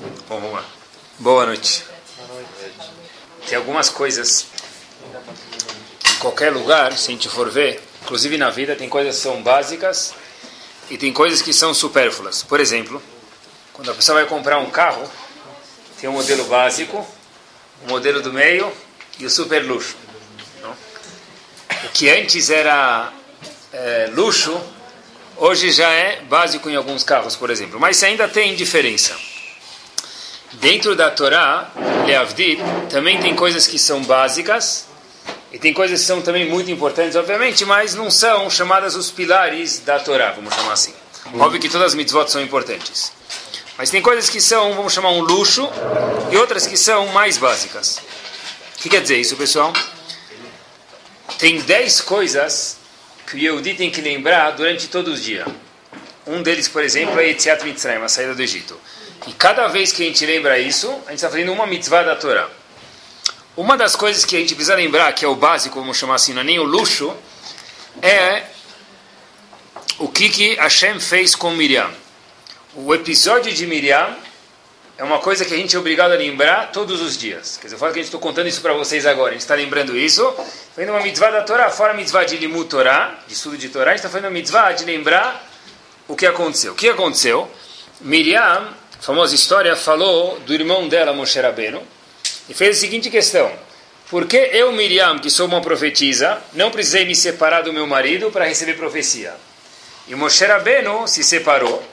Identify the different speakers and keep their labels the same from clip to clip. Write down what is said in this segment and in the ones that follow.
Speaker 1: Bom, vamos lá. Boa noite. Tem algumas coisas em qualquer lugar, se a gente for ver, inclusive na vida, tem coisas que são básicas e tem coisas que são supérfluas. Por exemplo, quando a pessoa vai comprar um carro, tem um modelo básico, o um modelo do meio e o super luxo. Não? O que antes era é, luxo, hoje já é básico em alguns carros, por exemplo. Mas ainda tem diferença. Dentro da Torá, Leavdil, também tem coisas que são básicas e tem coisas que são também muito importantes, obviamente, mas não são chamadas os pilares da Torá, vamos chamar assim. Óbvio que todas as mitzvot são importantes. Mas tem coisas que são, vamos chamar, um luxo e outras que são mais básicas. O que quer dizer isso, pessoal? Tem 10 coisas que o Yehudi tem que lembrar durante todo o dia. Um deles, por exemplo, é Yetziat Mitzrayim, a saída do Egito. E cada vez que a gente lembra isso, a gente está fazendo uma mitzvah da Torá. Uma das coisas que a gente precisa lembrar, que é o básico, vamos chamar assim, não é nem o luxo, é o que, que Hashem fez com Miriam. O episódio de Miriam é uma coisa que a gente é obrigado a lembrar todos os dias. Quer dizer, eu falo que a gente estou contando isso para vocês agora. A gente está lembrando isso. Fazendo uma mitzvah da Torá, fora a mitzvah de Limut Torá, de estudo de Torá, a gente está fazendo uma mitzvah de lembrar o que aconteceu. O que aconteceu? Miriam famosa história, falou do irmão dela, Moshe Rabbeinu, e fez a seguinte questão. Por que eu, Miriam, que sou uma profetisa, não precisei me separar do meu marido para receber profecia? E Moshe Rabbeinu se separou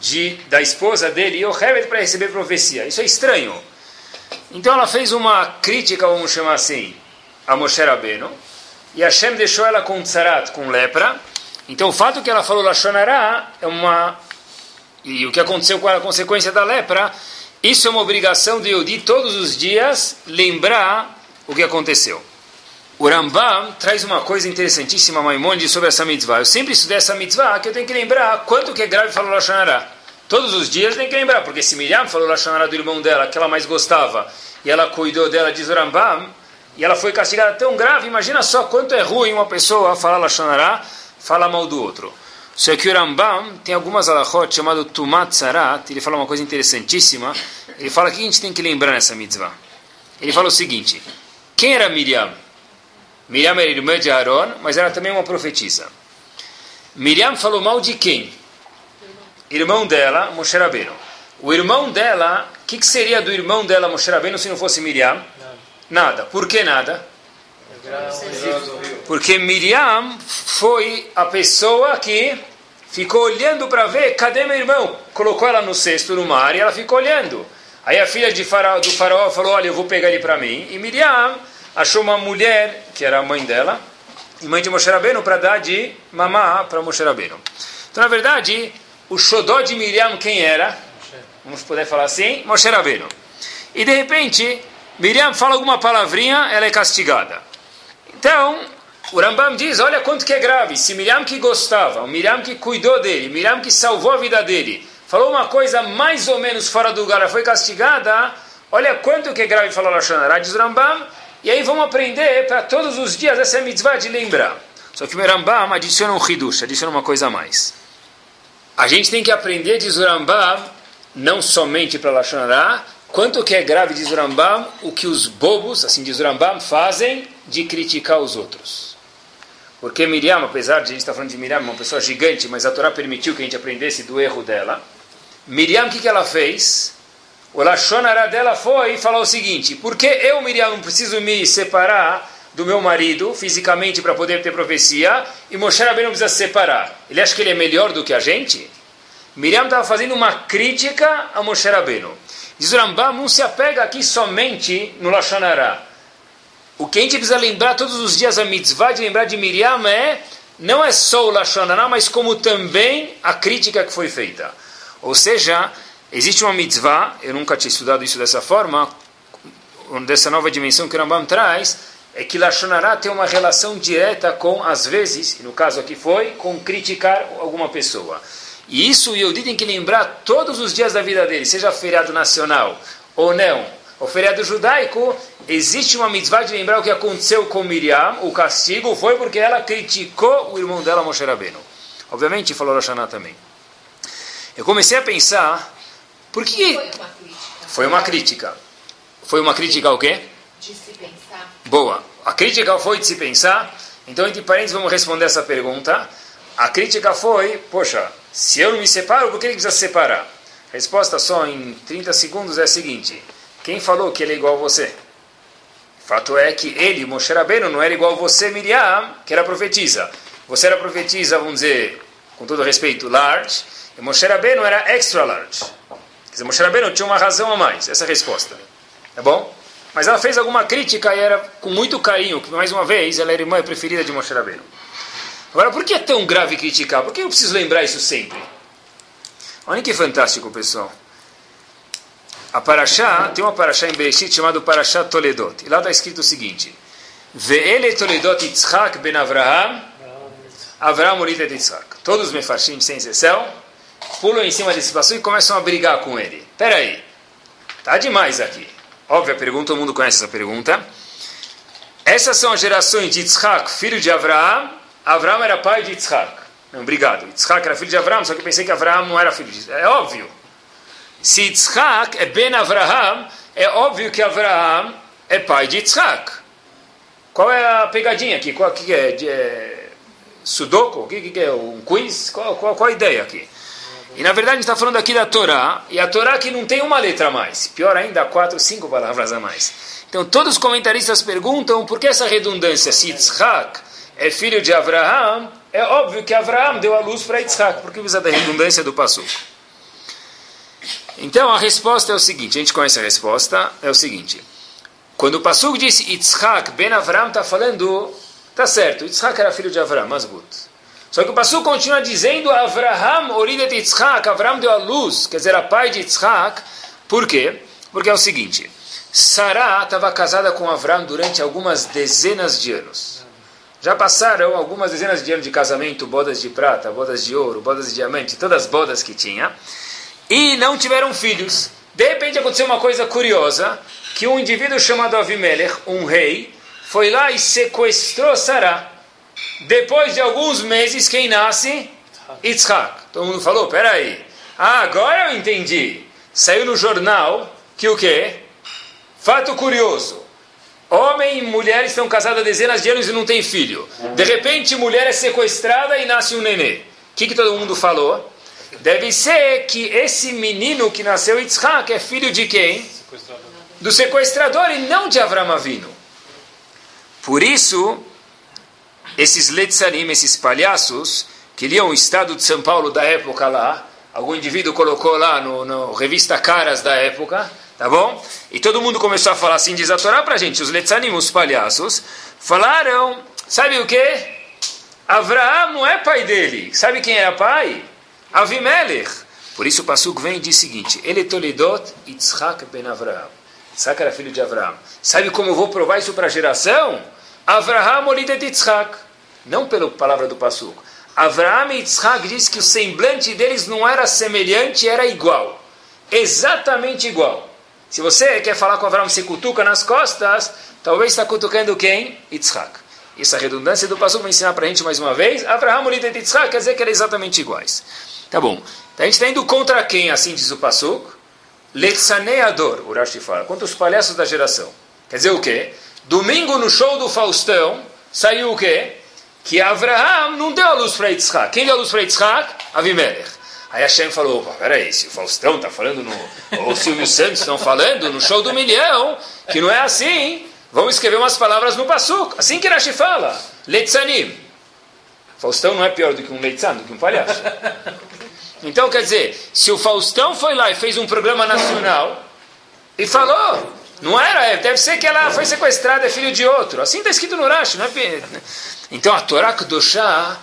Speaker 1: de, da esposa dele, Yochebed, para receber profecia. Isso é estranho. Então ela fez uma crítica, vamos chamar assim, a Moshe Rabbeinu, e Hashem deixou ela com tzarat, com lepra. Então o fato que ela falou Lashonará é uma e o que aconteceu com a consequência da lepra, isso é uma obrigação de Yodi todos os dias lembrar o que aconteceu. O Rambam traz uma coisa interessantíssima, Maimonides, sobre essa mitzvah. Eu sempre estudei essa mitzvah que eu tenho que lembrar quanto que é grave falar Lashonará. Todos os dias tem que lembrar, porque se Miriam falou Lashonará do irmão dela, que ela mais gostava, e ela cuidou dela, diz o Rambam, e ela foi castigada tão grave, imagina só quanto é ruim uma pessoa falar Lashonará, falar mal do outro. Só que o Rambam tem algumas alachot chamado Tumat Sarat, ele fala uma coisa interessantíssima. Ele fala que a gente tem que lembrar nessa mitzvah. Ele fala o seguinte: quem era Miriam? Miriam era irmã de Aaron, mas era também uma profetisa. Miriam falou mal de quem? Irmão dela, Moshe Rabbeinu. O irmão dela, o que, que, seria do irmão dela, Moshe Rabbeinu, se não fosse Miriam? Nada. Por que nada? Porque Miriam foi a pessoa que ficou olhando para ver, cadê meu irmão? Colocou ela no cesto no mar e ela ficou olhando. Aí a filha de faraó, do faraó falou, olha, eu vou pegar ele para mim. E Miriam achou uma mulher, que era a mãe dela, e mãe de Moshe Rabbeinu, para dar de mamá para Moshe Rabbeinu. Então, na verdade, o xodó de Miriam quem era? Vamos poder falar assim? Moshe Rabbeinu. E de repente, Miriam fala alguma palavrinha, ela é castigada. Então, o Rambam diz, olha quanto que é grave. Se Miriam que gostava, o Miriam que cuidou dele, Miriam que salvou a vida dele, falou uma coisa mais ou menos fora do lugar, foi castigada, olha quanto que é grave falar Lashonará, diz o Rambam, e aí vamos aprender para todos os dias essa mitzvah de lembrar. Só que o Rambam adiciona um hidush, adiciona uma coisa a mais. A gente tem que aprender, diz o Rambam, não somente para Lashonará, quanto que é grave, diz o Rambam, o que os bobos, assim diz o Rambam, fazem de criticar os outros. Porque Miriam, apesar de a gente estar falando de Miriam, uma pessoa gigante, mas a Torá permitiu que a gente aprendesse do erro dela. Miriam, o que, que ela fez? O Lashonará dela foi falar o seguinte: por que eu, Miriam, não preciso me separar do meu marido fisicamente para poder ter profecia e Moshe Rabbeinu não precisa se separar? Ele acha que ele é melhor do que a gente? Miriam estava fazendo uma crítica a Moshe Rabbeinu. Diz o Rambam, não se apega aqui somente no Lashonará. O que a gente precisa lembrar todos os dias, a mitzvah de lembrar de Miriam é, não é só o Lashonará, mas como também a crítica que foi feita. Ou seja, existe uma mitzvah, eu nunca tinha estudado isso dessa forma, dessa nova dimensão que o Rambam traz, é que Lashonará tem uma relação direta com, às vezes, e no caso aqui foi, com criticar alguma pessoa. E isso o Yehudi tem que lembrar todos os dias da vida dele, seja feriado nacional ou não, o feriado judaico, existe uma mitzvah de lembrar o que aconteceu com Miriam, o castigo foi porque ela criticou o irmão dela, Moshe Rabbeinu. Obviamente, falou Rosh também. Eu comecei a pensar Por que...
Speaker 2: Foi uma crítica.
Speaker 1: Foi uma crítica. Foi uma crítica ao quê?
Speaker 2: De se pensar.
Speaker 1: Boa. A crítica foi de se pensar. Então, entre parênteses, vamos responder essa pergunta. A crítica foi, poxa, se eu não me separo, por que ele precisa se separar? A resposta só em 30 segundos é a seguinte. Quem falou que ele é igual a você? Fato é que ele, Moshe Rabbeinu, não era igual a você, Miriam, que era profetisa. Você era profetisa, vamos dizer, com todo respeito, large, e Moshe Rabbeinu era extra large. Quer dizer, Moshe Rabbeinu tinha uma razão a mais, essa é a resposta. Tá bom? Mas ela fez alguma crítica e era com muito carinho, que mais uma vez, ela era irmã preferida de Moshe Rabbeinu. Agora, por que é tão grave criticar? Por que eu preciso lembrar isso sempre? Olha que fantástico, pessoal. A Parashá, tem uma Parashá em Bereshit chamada Parashá Toledot. E lá está escrito o seguinte: Ve'ele Toledot Yitzhak ben Avraham, Avraham de Yitzhak. Todos os mefarshim, sem exceção, pulam em cima desse passo e começam a brigar com ele. Espera aí, tá demais aqui. Óbvia pergunta, todo mundo conhece essa pergunta. Essas são as gerações de Yitzhak, filho de Avraham. Avraham era pai de Yitzhak. Não, obrigado. Yitzhak era filho de Avraham, só que eu pensei que Avraham não era filho de É óbvio. Se Yitzhak é Ben Avraham, é óbvio que Avraham é pai de Yitzhak. Qual é a pegadinha aqui? Qual que é? De, é Sudoku? O que, que é? Um quiz? Qual, qual, qual a ideia aqui? E na verdade a gente está falando aqui da Torá, e a Torá que não tem uma letra a mais. Pior ainda, quatro, cinco palavras a mais. Então todos os comentaristas perguntam por que essa redundância? Se Yitzhak é filho de Avraham, é óbvio que Avraham deu a luz para Yitzhak, porque precisa da redundância do passo. Então a resposta é o seguinte, a gente conhece a resposta, é o seguinte. Quando o Passuk disse Yitzhak ben Avram, está falando, tá certo, Yitzhak era filho de Avram, Masbut. Só que o Passuk continua dizendo Avraham oridet Yitzhak, Avram deu a luz, quer dizer, a pai de Yitzhak. Por quê? Porque é o seguinte, Sarah estava casada com Avram durante algumas dezenas de anos. Já passaram algumas dezenas de anos de casamento, bodas de prata, bodas de ouro, bodas de diamante, todas as bodas que tinha e não tiveram filhos. De repente aconteceu uma coisa curiosa, que um indivíduo chamado Avimelech, um rei, foi lá e sequestrou Sará. Depois de alguns meses, quem nasce? Yitzhak. Todo mundo falou, peraí. Ah, agora eu entendi. Saiu no jornal que o quê? Fato curioso. Homem e mulher estão casados há dezenas de anos e não têm filho. De repente, mulher é sequestrada e nasce um nenê. O que, que todo mundo falou? Deve ser que esse menino que nasceu Yitzhak é filho de quem? Sequestrador. Do sequestrador e não de Avram Avinu. Por isso, esses letzarim, esses palhaços, que liam o estado de São Paulo da época lá, algum indivíduo colocou lá no, no revista Caras da época, tá bom? E todo mundo começou a falar assim, diz a Torá pra gente, os letzarim, os palhaços, falaram, sabe o que? Avraham não é pai dele. Sabe quem era pai? Avimelech. Por isso o Passuk vem e diz o seguinte: Ele Tolidot Yitzhak ben Avraham. Yitzhak era filho de Avraham. Sabe como eu vou provar isso para a geração? Avraham olidet Yitzhak. Não pela palavra do Passuk. Avraham e Yitzhak diz que o semblante deles não era semelhante, era igual. Exatamente igual. Se você quer falar com Avraham se cutuca nas costas, talvez está cutucando quem? Yitzhak. Essa redundância do Passuk vai ensinar para a gente mais uma vez. Avraham olidet Yitzhak quer dizer que eram exatamente iguais. Tá bom. Então a gente está indo contra quem, assim diz o Passuk? Letzaneador, o Rashi fala. Contra os palhaços da geração. Quer dizer o quê? Domingo no show do Faustão, saiu o quê? Que Avraham não deu a luz para Yitzhak. Quem deu a luz para Yitzhak? Avimelech. Aí Hashem falou, peraí, se o Faustão está falando, no, ou o Silvio Santos estão falando no show do milhão, que não é assim, vamos escrever umas palavras no Passuk. Assim que Rashi fala. Letzanim. Faustão não é pior do que um leitzan, do que um palhaço. Então, quer dizer, se o Faustão foi lá e fez um programa nacional e falou, não era, é, deve ser que ela foi sequestrada, é filho de outro. Assim está escrito no Rashi, não é? Então, a Torá Kedoshá,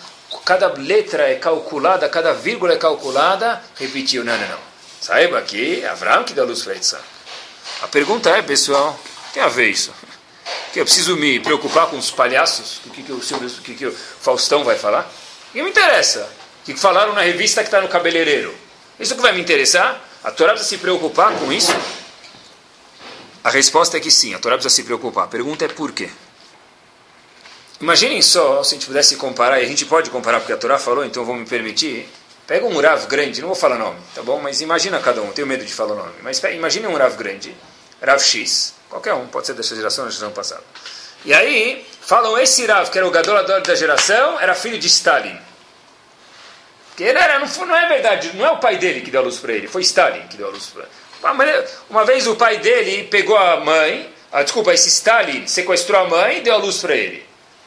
Speaker 1: cada letra é calculada, cada vírgula é calculada, repetiu, não, não, não. Saiba que é Abraão que dá luz para. A pergunta é, pessoal, tem a ver isso? Que eu preciso me preocupar com os palhaços? O que, que, o que, que o Faustão vai falar? E me interessa que falaram na revista que está no cabeleireiro. Isso que vai me interessar? A Torá precisa se preocupar com isso? A resposta é que sim, a Torá precisa se preocupar. A pergunta é por quê? Imaginem só, se a gente pudesse comparar, e a gente pode comparar porque a Torá falou, então vou me permitir. Pega um Rav grande, não vou falar nome, tá bom? Mas imagina cada um, tenho medo de falar nome. Mas imagine um Rav grande, Rav X, qualquer um, pode ser dessa geração ou da geração passada. E aí, falam esse Rav, que era o gadolador da geração, era filho de Stalin. Que ele era, não, não é verdade, não é o pai dele que deu a luz para ele, foi Stalin que deu a luz para ele. Uma vez o pai dele pegou a mãe, ah, desculpa, esse Stalin sequestrou a mãe e deu a luz para ele.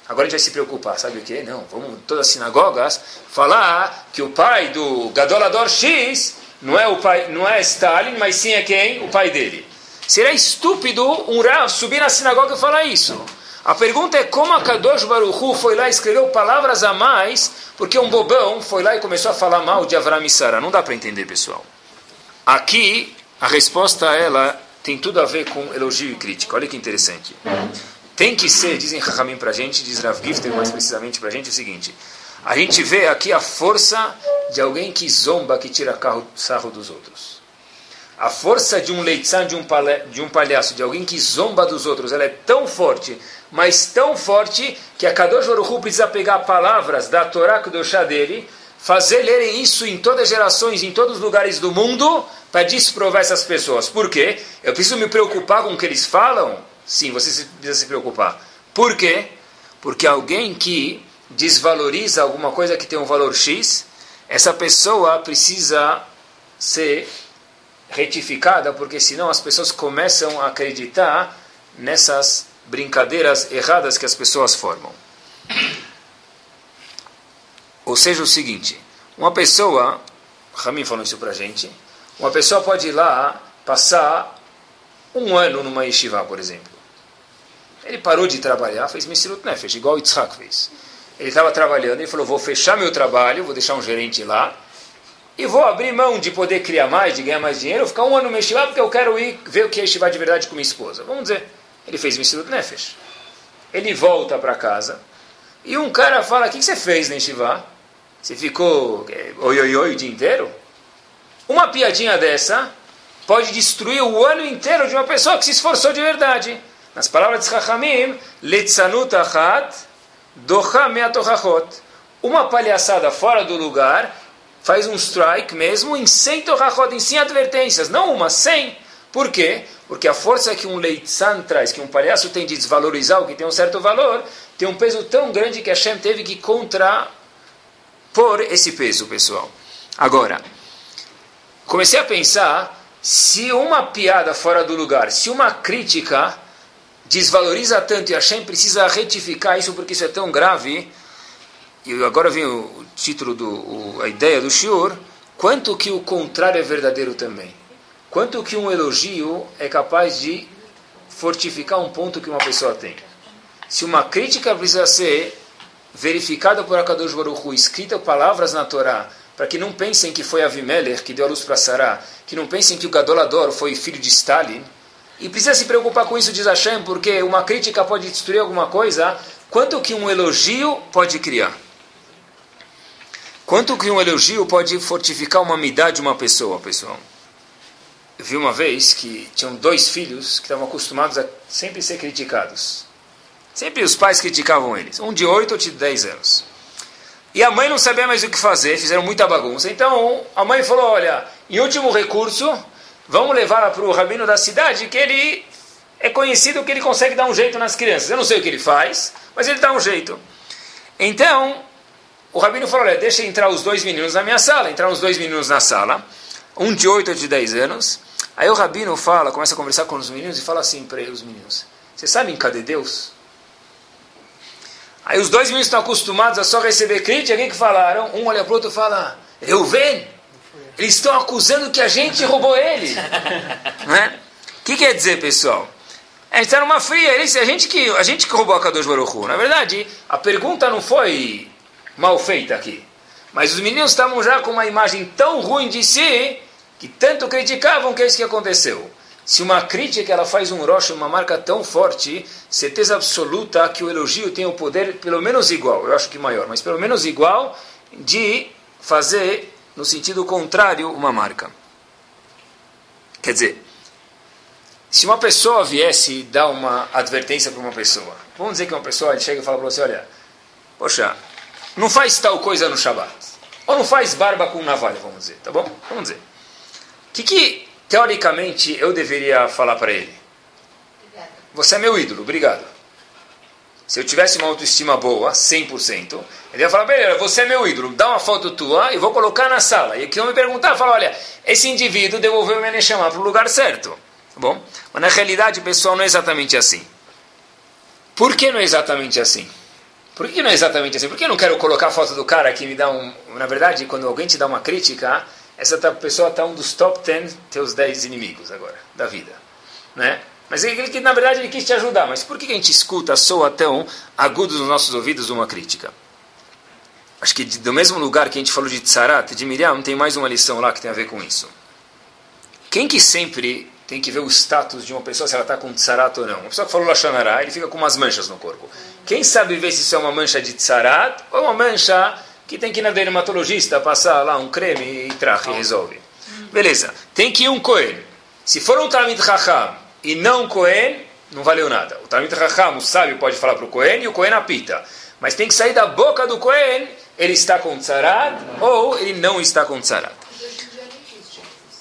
Speaker 1: Agora a gente vai se preocupar, sabe o que? Não, vamos todas as sinagogas falar que o pai do Gadolador X não é o pai, não é Stalin, mas sim é quem? O pai dele. Seria estúpido um Rav subir na sinagoga e falar isso. A pergunta é como a Kadosh Baruchu foi lá e escreveu palavras a mais, porque um bobão foi lá e começou a falar mal de Avram e Sara. Não dá para entender, pessoal. Aqui, a resposta a ela tem tudo a ver com elogio e crítica. Olha que interessante. Tem que ser, dizem Rahamim para a gente, diz Rav Gifter mais precisamente para a gente, o seguinte. A gente vê aqui a força de alguém que zomba, que tira carro, sarro dos outros. A força de um leitzan, de um, de um palhaço, de alguém que zomba dos outros, ela é tão forte, mas tão forte, que a Kadosh Baruch precisa pegar palavras da Torá Kudoshá dele, fazer lerem isso em todas as gerações, em todos os lugares do mundo, para desprovar essas pessoas. Por quê? Eu preciso me preocupar com o que eles falam? Sim, você precisa se preocupar. Por quê? Porque alguém que desvaloriza alguma coisa que tem um valor X, essa pessoa precisa ser retificada, porque senão as pessoas começam a acreditar nessas brincadeiras erradas que as pessoas formam. Ou seja, o seguinte: uma pessoa, Ramin falou isso para gente, uma pessoa pode ir lá passar um ano numa yeshiva, por exemplo. Ele parou de trabalhar, fez Messirut Nefesh, igual Yitzhak fez. Ele estava trabalhando, ele falou, vou fechar meu trabalho, vou deixar um gerente lá, e vou abrir mão de poder criar mais, de ganhar mais dinheiro, ficar um ano no Yeshiva, porque eu quero ir ver o que é Yeshiva de verdade com minha esposa. Vamos dizer, ele fez Messirut Nefesh. Ele volta para casa, e um cara fala, o que você fez na Yeshiva? Você ficou eh, oi, oi, oi o dia inteiro? Uma piadinha dessa pode destruir o ano inteiro de uma pessoa que se esforçou de verdade. Nas palavras de Chachamim, Litzanut achat, docha. Uma palhaçada fora do lugar faz um strike mesmo em 100 tochachot, em 100 advertências. Não uma, 100. Por quê? Porque a força que um leitzan traz, que um palhaço tem de desvalorizar o que tem um certo valor, tem um peso tão grande que Hashem teve que contrapor esse peso, pessoal. Agora, comecei a pensar se uma piada fora do lugar, se uma crítica desvaloriza tanto e Hashem precisa retificar isso porque isso é tão grave. E agora vem o título, do, o, a ideia do Shiur, quanto que o contrário é verdadeiro também. Quanto que um elogio é capaz de fortificar um ponto que uma pessoa tem. Se uma crítica precisa ser verificada por Akadosh Baruch Hu, escrita palavras na Torá, para que não pensem que foi Avimelech que deu a luz para Sará, que não pensem que o Gadolador foi filho de Stalin, e precisa se preocupar com isso, diz Hashem, porque uma crítica pode destruir alguma coisa, quanto que um elogio pode criar? Quanto que um elogio pode fortificar uma amidade de uma pessoa, pessoal? Vi uma vez que tinham dois filhos que estavam acostumados a sempre ser criticados. Sempre os pais criticavam eles. Um de 8 ou de 10 anos. E a mãe não sabia mais o que fazer, fizeram muita bagunça. Então a mãe falou: Olha, em último recurso, vamos levar para o rabino da cidade, que ele é conhecido que ele consegue dar um jeito nas crianças. Eu não sei o que ele faz, mas ele dá um jeito. Então, o rabino falou, olha, deixa entrar os dois meninos na minha sala. Entraram os dois meninos na sala, um de 8 e de 10 anos. Aí o rabino fala, começa a conversar com os meninos e fala assim para os meninos, vocês sabem cadê Deus? Aí os dois meninos estão acostumados a só receber crítica, o que, que falaram? Um olha para o outro e fala, eu venho. Eles estão acusando que a gente roubou ele. né? O que quer dizer, pessoal? A gente está numa fria. Eles, a, gente que, a gente que roubou a Kadosh Baruch Hu. Na verdade, a pergunta não foi mal feita aqui. Mas os meninos estavam já com uma imagem tão ruim de si que tanto criticavam que é isso que aconteceu. Se uma crítica ela faz um rocha, uma marca tão forte, certeza absoluta que o elogio tem o poder pelo menos igual, eu acho que maior, mas pelo menos igual de fazer no sentido contrário, uma marca. Quer dizer, se uma pessoa viesse dar uma advertência para uma pessoa, vamos dizer que uma pessoa chega e fala para você, olha, poxa, não faz tal coisa no Shabat. ou não faz barba com navalha, vamos dizer, tá bom? Vamos dizer. O que, que teoricamente eu deveria falar para ele? Você é meu ídolo, obrigado. Se eu tivesse uma autoestima boa, 100%, ele ia falar, beleza, você é meu ídolo, dá uma foto tua e vou colocar na sala. E que eu me perguntar, fala, olha, esse indivíduo devolveu meu chamar para o lugar certo. Tá bom? Mas na realidade, pessoal, não é exatamente assim. Por que não é exatamente assim? Por que não é exatamente assim? Por que eu não quero colocar a foto do cara que me dá um... Na verdade, quando alguém te dá uma crítica, essa pessoa está um dos top 10 teus 10 inimigos agora, da vida. Né? Mas ele, que na verdade ele quis te ajudar. Mas por que a gente escuta, soa tão agudo nos nossos ouvidos uma crítica? Acho que do mesmo lugar que a gente falou de Tsarat, de Miriam, tem mais uma lição lá que tem a ver com isso. Quem que sempre tem que ver o status de uma pessoa, se ela está com Tsarat ou não? Uma pessoa que falou Lashonará, ele fica com umas manchas no corpo. Quem sabe ver se isso é uma mancha de Tsarat ou uma mancha que tem que ir na dermatologista passar lá um creme e traje e resolve? Beleza. Tem que ir um Cohen. Se for um Talmid Chacham e não Cohen, não valeu nada. O Talmud Raham, o sábio, pode falar para o Cohen e o Cohen apita. Mas tem que sair da boca do Cohen, ele está com tzarat ou ele não está com tzarat.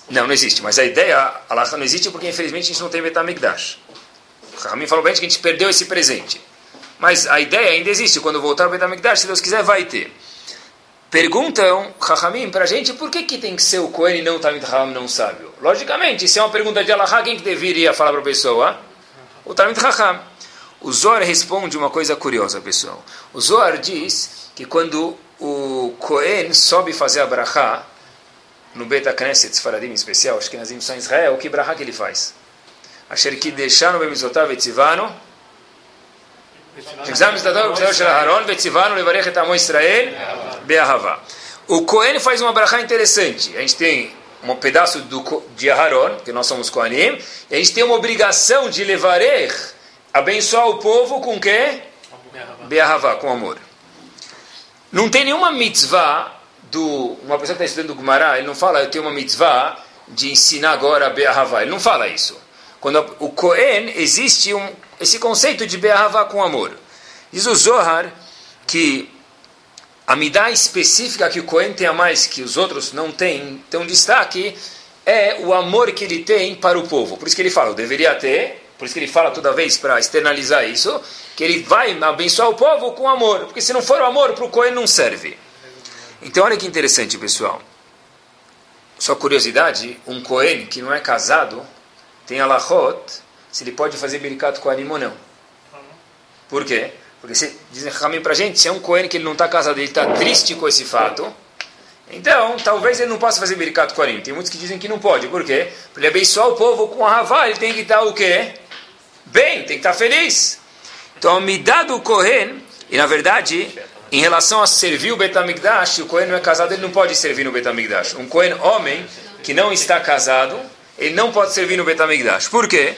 Speaker 1: Não, não existe. Mas a ideia, Allah não existe porque infelizmente a gente não tem Betamigdash. O Rahamim falou bem que a gente perdeu esse presente. Mas a ideia ainda existe. Quando voltar ao Betamigdash, se Deus quiser, vai ter. Perguntam, Rahamim, para a gente, por que, que tem que ser o Cohen e não o Talmud Raham não sábio? Logicamente, se é uma pergunta de Allah, quem que deveria falar para a pessoa? O Talmud Raham. O Zohar responde uma coisa curiosa, pessoal. O Zohar diz que quando o Cohen sobe fazer a brachá, no Beta Knesset, Faradim em especial, acho que nas em Israel, o que brachá que ele faz? Asher que deixar no Bemizotav o Cohen faz uma brachá interessante. A gente tem um pedaço do, de Aharon, que nós somos Kohanim, e a gente tem uma obrigação de levarer, abençoar o povo com quê? Be'ahavá, com amor. Não tem nenhuma mitzvah do... Uma pessoa que está estudando o Gumará, ele não fala, eu tenho uma mitzvah de ensinar agora Be'ahavá. Ele não fala isso. Quando o Kohen, existe um, esse conceito de Be'ahavá com amor. Diz o Zohar que a midá específica que o Cohen tem a mais que os outros não têm, tem um destaque, é o amor que ele tem para o povo. Por isso que ele fala, deveria ter, por isso que ele fala toda vez para externalizar isso, que ele vai abençoar o povo com amor. Porque se não for o amor, para o Cohen não serve. Então olha que interessante, pessoal. Só curiosidade, um Cohen que não é casado, tem alahot, se ele pode fazer bericato com animo ou não. Por quê? Porque se, dizem Ramim para gente, se é um Cohen que ele não está casado, ele está triste com esse fato, então talvez ele não possa fazer Bericat Kohanim. Tem muitos que dizem que não pode. Por quê? Para ele abençoar o povo com a Havá, ele tem que estar o quê? Bem, tem que estar feliz. Então a midá do Kohen, e na verdade, em relação a servir o Betamigdash, o Kohen não é casado, ele não pode servir no Betamigdash. Um Kohen homem que não está casado, ele não pode servir no Betamigdash. Por quê?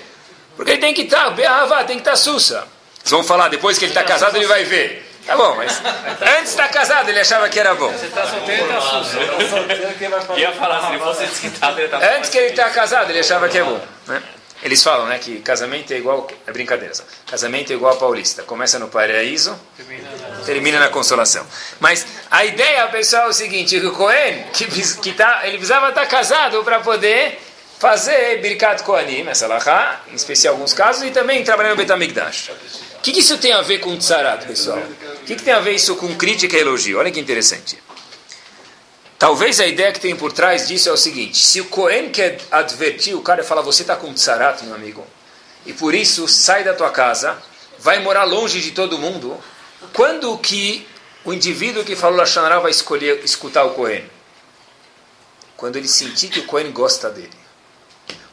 Speaker 1: Porque ele tem que estar, Be'ahavá, tem que estar sussa. Vocês vão falar, depois que ele está casado, ele vai ver. Tá bom, mas antes de estar casado, ele achava que era bom.
Speaker 3: Você está solteiro, está susto. Ia falar, se ele fosse desquitado, ele
Speaker 1: tá Antes que ele está casado, ele achava que é bom. Né? Eles falam né, que casamento é igual. É brincadeira. Só. Casamento é igual a paulista. Começa no paraíso, termina na consolação. Mas a ideia, pessoal, é o seguinte: o Cohen, que, que tá, ele precisava estar casado para poder fazer Birkat Kohanim, essa lahá, em especial alguns casos, e também trabalhar no Betamigdash. O que, que, isso tem a ver com Tzarat, pessoal? O que, que, tem a ver isso com crítica e elogio? Olha que interessante. Talvez a ideia que tem por trás disso é o seguinte: se o Cohen quer advertir o cara falar, você está com Tzarat, meu amigo, e por isso sai da tua casa, vai morar longe de todo mundo, quando que o indivíduo que falou Lashonará vai escolher escutar o Cohen? Quando ele sentir que o Cohen gosta dele.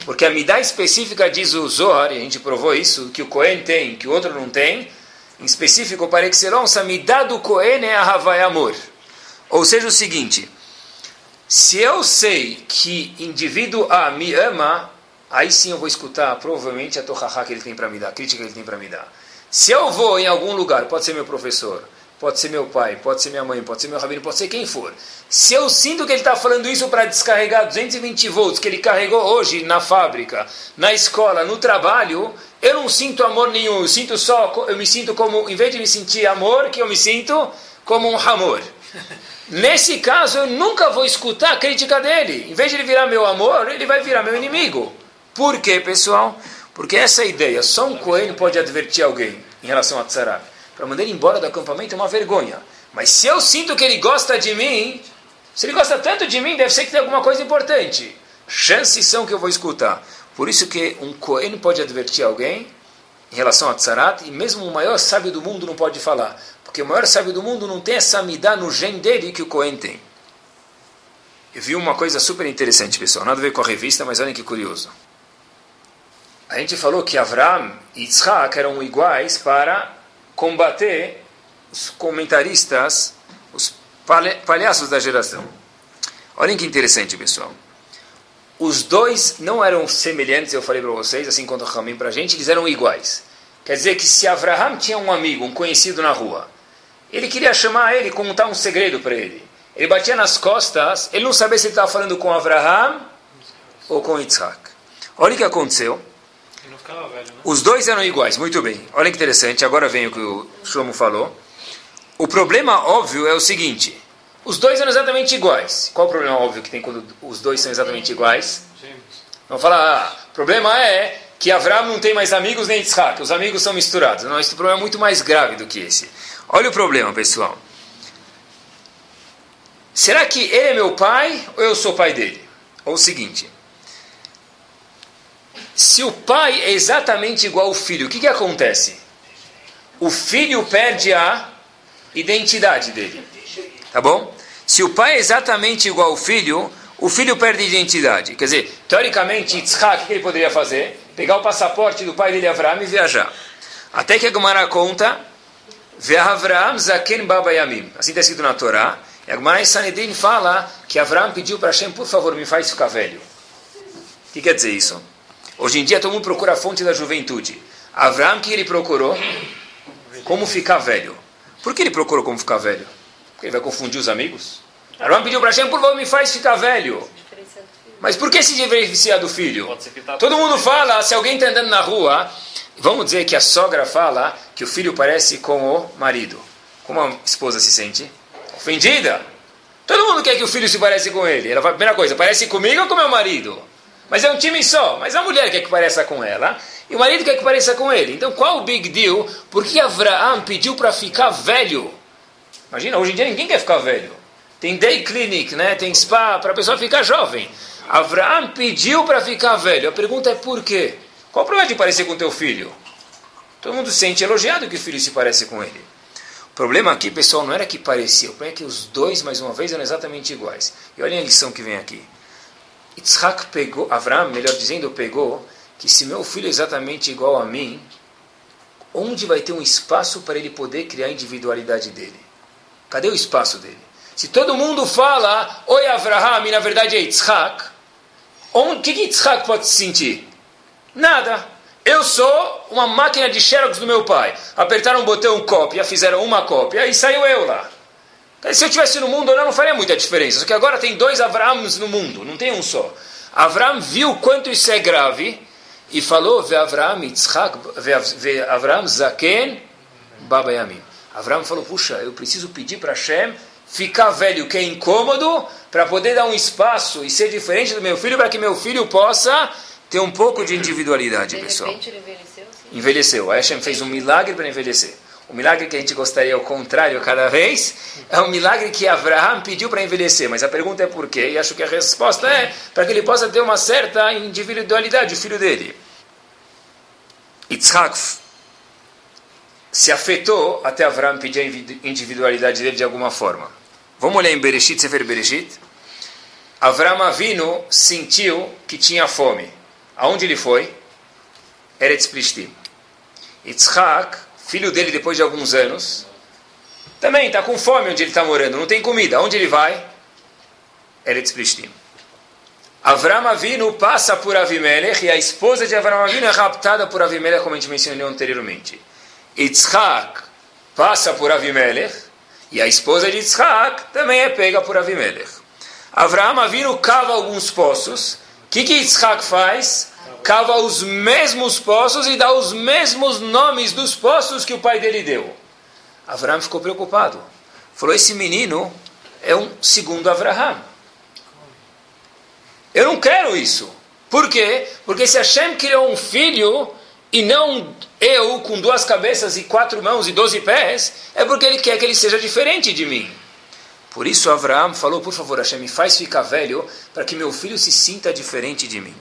Speaker 1: Porque a midá específica diz o Zohar, e a gente provou isso, que o Cohen tem, que o outro não tem, em específico, para excelência, a midá do Cohen é a Havai Amor. Ou seja, o seguinte, se eu sei que indivíduo A me ama, aí sim eu vou escutar provavelmente a torrahá que ele tem para me dar, a crítica que ele tem para me dar. Se eu vou em algum lugar, pode ser meu professor, pode ser meu pai, pode ser minha mãe, pode ser meu rabino, pode ser quem for. Se eu sinto que ele está falando isso para descarregar 220 volts que ele carregou hoje na fábrica, na escola, no trabalho, eu não sinto amor nenhum. Eu sinto só, eu me sinto como, em vez de me sentir amor, que eu me sinto como um amor. Nesse caso, eu nunca vou escutar a crítica dele. Em vez de ele virar meu amor, ele vai virar meu inimigo. Por quê, pessoal? Porque essa ideia, só um Cohen pode advertir alguém em relação a Tzarab. Para mandar ele embora do acampamento é uma vergonha. Mas se eu sinto que ele gosta de mim, se ele gosta tanto de mim, deve ser que tem alguma coisa importante. Chances são que eu vou escutar. Por isso que um Cohen pode advertir alguém em relação a Tzarat, e mesmo o maior sábio do mundo não pode falar. Porque o maior sábio do mundo não tem essa midá no gen dele que o Cohen tem. Eu vi uma coisa super interessante, pessoal. Nada a ver com a revista, mas olhem que curioso. A gente falou que Avram e Yitzhak eram iguais para combater os comentaristas, os palhaços da geração. Olhem que interessante, pessoal. Os dois não eram semelhantes, eu falei para vocês, assim quanto Ramim para a gente, eles eram iguais. Quer dizer que se Abraham tinha um amigo, um conhecido na rua, ele queria chamar ele, contar um segredo para ele. Ele batia nas costas, ele não sabia se ele estava falando com Abraham ou com Isaac. Olha o que aconteceu. Velho, né? Os dois eram iguais, muito bem. Olha que interessante, agora vem o que o Shlomo falou. O problema óbvio é o seguinte: os dois eram exatamente iguais. Qual o problema óbvio que tem quando os dois são exatamente iguais? Vamos falar, ah, o problema é que Avram não tem mais amigos nem Yitzhak, os amigos são misturados. Não, esse problema é muito mais grave do que esse. Olha o problema, pessoal. Será que ele é meu pai ou eu sou pai dele? Ou o seguinte: se o pai é exatamente igual ao filho, o que, que acontece? O filho perde a identidade dele. Tá bom? Se o pai é exatamente igual ao filho, o filho perde identidade. Quer dizer, teoricamente, Yitzhak, o que ele poderia fazer? Pegar o passaporte do pai dele, Avram, e viajar. Até que a Gemara conta, Avram zaken babayamim. Assim está escrito na Torá. E a Gemara em Sanedrin fala que Avram pediu para Hashem, por favor, me faz ficar velho. O que quer dizer isso? Hoje em dia todo mundo procura a fonte da juventude. Avram, que ele procurou? Como ficar velho. Por que ele procurou como ficar velho? Porque ele vai confundir os amigos? Abraão pediu para Hashem, por favor, me faz ficar velho. Mas por que se diferenciar do filho? Tá Todo mundo fala, se alguém está andando na rua, vamos dizer que a sogra fala que o filho parece com o marido. Como a esposa se sente? Ofendida. Todo mundo quer que o filho se pareça com ele. Ela fala, primeira coisa, parece comigo ou com meu marido? Mas é um time só. Mas a mulher quer que pareça com ela e o marido quer que pareça com ele. Então qual o big deal? Por que Abraão pediu para ficar velho? Imagina, hoje em dia ninguém quer ficar velho. Tem day clinic, né? tem spa para a pessoa ficar jovem. Abraão pediu para ficar velho. A pergunta é por quê? Qual o problema de parecer com teu filho? Todo mundo se sente elogiado que o filho se parece com ele. O problema aqui, pessoal, não era que parecia. O problema é que os dois, mais uma vez, eram exatamente iguais. E olhem a lição que vem aqui. Yitzhak pegou, Abraão, melhor dizendo, pegou que se meu filho é exatamente igual a mim, onde vai ter um espaço para ele poder criar a individualidade dele? Cadê o espaço dele? Se todo mundo fala, oi Avraham, e na verdade é Yitzhak, o que, que Yitzhak pode se sentir? Nada. Eu sou uma máquina de xerox do meu pai. Apertaram um botão cópia, fizeram uma cópia e saiu eu lá. Se eu estivesse no mundo ou não, não faria muita diferença. Só que agora tem dois Avrahams no mundo, não tem um só. Avram viu quanto isso é grave e falou: Ve Avram Yitzhak, ve Avram Zaken Babayamim. Avram falou: Puxa, eu preciso pedir para Hashem ficar velho, que é incômodo, para poder dar um espaço e ser diferente do meu filho, para que meu filho possa ter um pouco de individualidade, de pessoal. Repente ele envelheceu? Sim. Envelheceu. A Hashem fez um milagre para envelhecer. O milagre que a gente gostaria ao contrário cada vez é um milagre que Abraham pediu para envelhecer. Mas a pergunta é por quê? E acho que a resposta é para que ele possa ter uma certa individualidade, o filho dele. Yitzhak se afetou até Abraham pedir a individualidade dele de alguma forma. Vamos olhar em Bereshit, Sefer Bereshit. Avraham Avinu sentiu que tinha fome. Aonde ele foi? Eretz Plishtim. Yitzhak filho dele, depois de alguns anos, também está com fome onde ele está morando, não tem comida. Onde ele vai? Eretz Plishtim. Avram Avinu passa por Avimelech e a esposa de Avram Avinu é raptada por Avimelech, como a gente mencionou anteriormente. Yitzhak passa por Avimelech e a esposa de Yitzhak também é pega por Avimelech. Avram Avinu cava alguns poços. O que, que Yitzhak faz? Cava os mesmos poços e dá os mesmos nomes dos poços que o pai dele deu. Abraão ficou preocupado. Falou: Esse menino é um segundo Abraham. Eu não quero isso. Por quê? Porque se Hashem criou um filho e não eu com duas cabeças e quatro mãos e doze pés, é porque ele quer que ele seja diferente de mim. Por isso Abraão falou, por favor, Hashem, me faz ficar velho para que meu filho se sinta diferente de mim.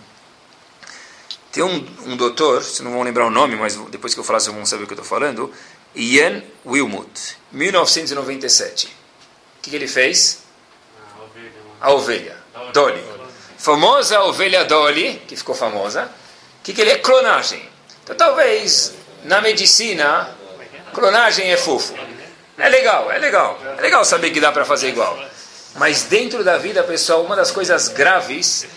Speaker 1: Tem um, um doutor, vocês não vão lembrar o nome, mas depois que eu falar vocês vão saber o que eu estou falando, Ian Wilmut, 1997. O que, que ele fez? A ovelha. Dolly. Famosa ovelha Dolly, que ficou famosa. O que, que ele é? Clonagem. Então talvez na medicina, clonagem é fofo. É legal, é legal. É legal saber que dá para fazer igual. Mas dentro da vida, pessoal, uma das coisas graves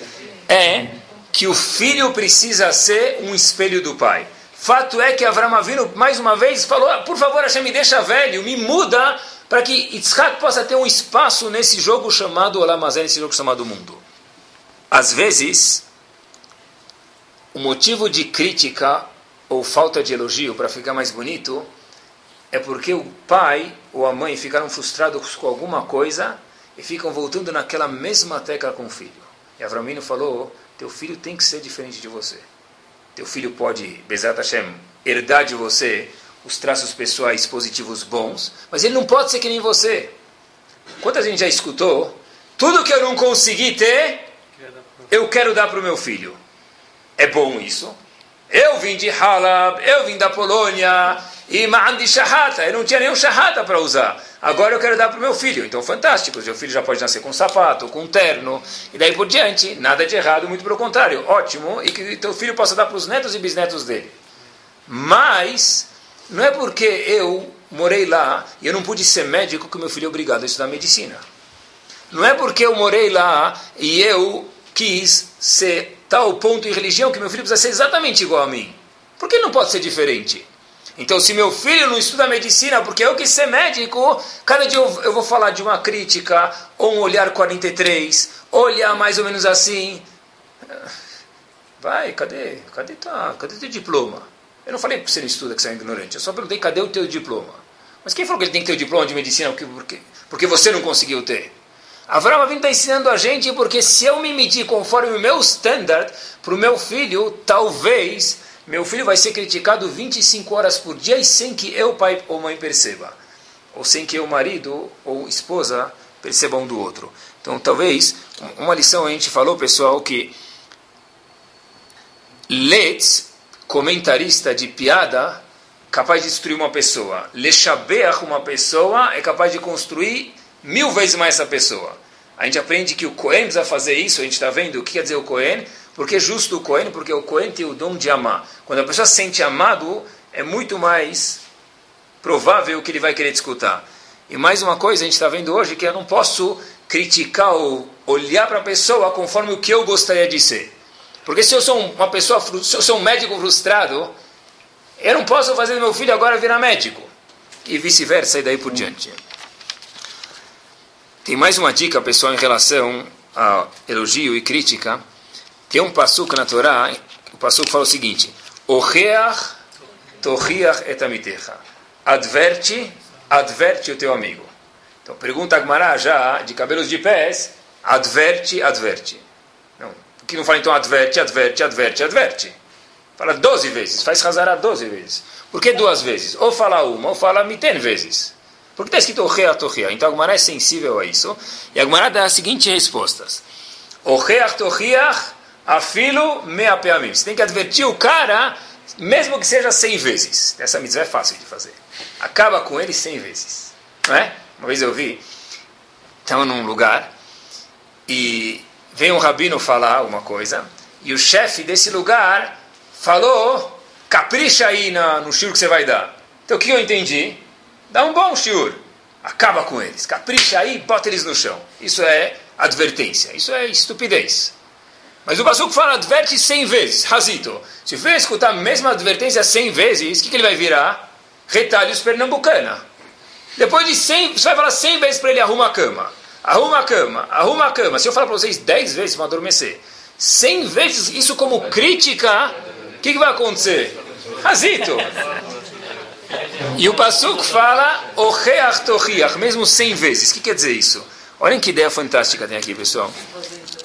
Speaker 1: é que o filho precisa ser um espelho do pai. Fato é que Avram Avinu, mais uma vez, falou, ah, por favor, Hashem, me deixa velho, me muda, para que Yitzhak possa ter um espaço nesse jogo chamado Olamazé, nesse jogo chamado mundo. Às vezes, o motivo de crítica ou falta de elogio, para ficar mais bonito, é porque o pai ou a mãe ficaram frustrados com alguma coisa e ficam voltando naquela mesma tecla com o filho. E Avramino falou, teu filho tem que ser diferente de você. Teu filho pode, Bezat Hashem, herdar de você os traços pessoais positivos bons, mas ele não pode ser que nem você. Quantas gente já escutou? Tudo que eu não consegui ter, eu quero dar para o meu filho. É bom isso? Eu vim de Halab, eu vim da Polônia, e Ma'an de Shahata, eu não tinha nenhum Shahata para usar. Agora eu quero dar para o meu filho. Então, fantástico, seu filho já pode nascer com sapato, com terno, e daí por diante. Nada de errado, muito pelo contrário. Ótimo, e que teu filho possa dar para os netos e bisnetos dele. Mas, não é porque eu morei lá e eu não pude ser médico que meu filho é obrigado a estudar medicina. Não é porque eu morei lá e eu quis ser tal ponto em religião que meu filho precisa ser exatamente igual a mim. Por que não pode ser diferente? Então, se meu filho não estuda medicina porque eu quis ser médico, cada dia eu, eu vou falar de uma crítica, ou um olhar 43, olhar mais ou menos assim. Vai, cadê? Cadê, tá, cadê teu diploma? Eu não falei que você não estuda, que você é ignorante. Eu só perguntei, cadê o teu diploma? Mas quem falou que ele tem que ter o diploma de medicina porque, porque, porque você não conseguiu ter? Avram Avinu está ensinando a gente porque se eu me medir conforme o meu standard para o meu filho, talvez meu filho vai ser criticado 25 horas por dia e sem que eu, pai ou mãe, perceba. Ou sem que o marido ou esposa percebam um do outro. Então, talvez, uma lição a gente falou, pessoal, que Letz, comentarista de piada, capaz de destruir uma pessoa. Lechabeach, uma pessoa, é capaz de construir mil vezes mais essa pessoa. A gente aprende que o Cohen precisa fazer isso, a gente está vendo o que quer dizer o Cohen, porque é justo o Cohen, porque o Cohen tem o dom de amar. Quando a pessoa se sente amado, é muito mais provável que ele vai querer te escutar. E mais uma coisa, a gente está vendo hoje que eu não posso criticar ou olhar para a pessoa conforme o que eu gostaria de ser. Porque se eu sou uma pessoa, se eu sou um médico frustrado, eu não posso fazer meu filho agora virar médico. E vice-versa, e daí por diante. Tem mais uma dica, pessoal, em relação a elogio e crítica. Tem um passuco na Torá, o passuco fala o seguinte: Ocheach tochiach etamitecha. Adverte, adverte o teu amigo. Então pergunta a Gmará já, de cabelos de pés, adverte, adverte. Não, que não fala então adverte, adverte, adverte, adverte? Fala 12 vezes, faz Hazará 12 vezes. Por que duas vezes? Ou fala uma, ou fala miten vezes. Por que está escrito Ocheach tochiach? Então a Gmará é sensível a isso. E a Gmará dá as seguintes respostas. Ocheach tochiach Afilo meapeamim. Você tem que advertir o cara, mesmo que seja 100 vezes. Essa mitzvah é fácil de fazer. Acaba com ele 100 vezes. Não é? Uma vez eu vi, estava num lugar e veio um rabino falar uma coisa e o chefe desse lugar falou, capricha aí na, no shiur que você vai dar. Então o que eu entendi? Dá um bom shiur. Acaba com eles. Capricha aí, bota eles no chão. Isso é advertência. Isso é estupidez. Mas o Passuco fala, adverte 100 vezes, Razito. Se for escutar a mesma advertência 100 vezes, o que, que ele vai virar? Retalhos pernambucana. Depois de 100, você vai falar 100 vezes para ele, arruma a cama. Arruma a cama, arruma a cama. Se eu falar para vocês 10 vezes, vão adormecer. 100 vezes isso como crítica, o que, que vai acontecer? Razito. E o Passuco fala, Ocheach Tochiach, mesmo 100 vezes. O que quer dizer isso? Olhem que ideia fantástica tem aqui, pessoal.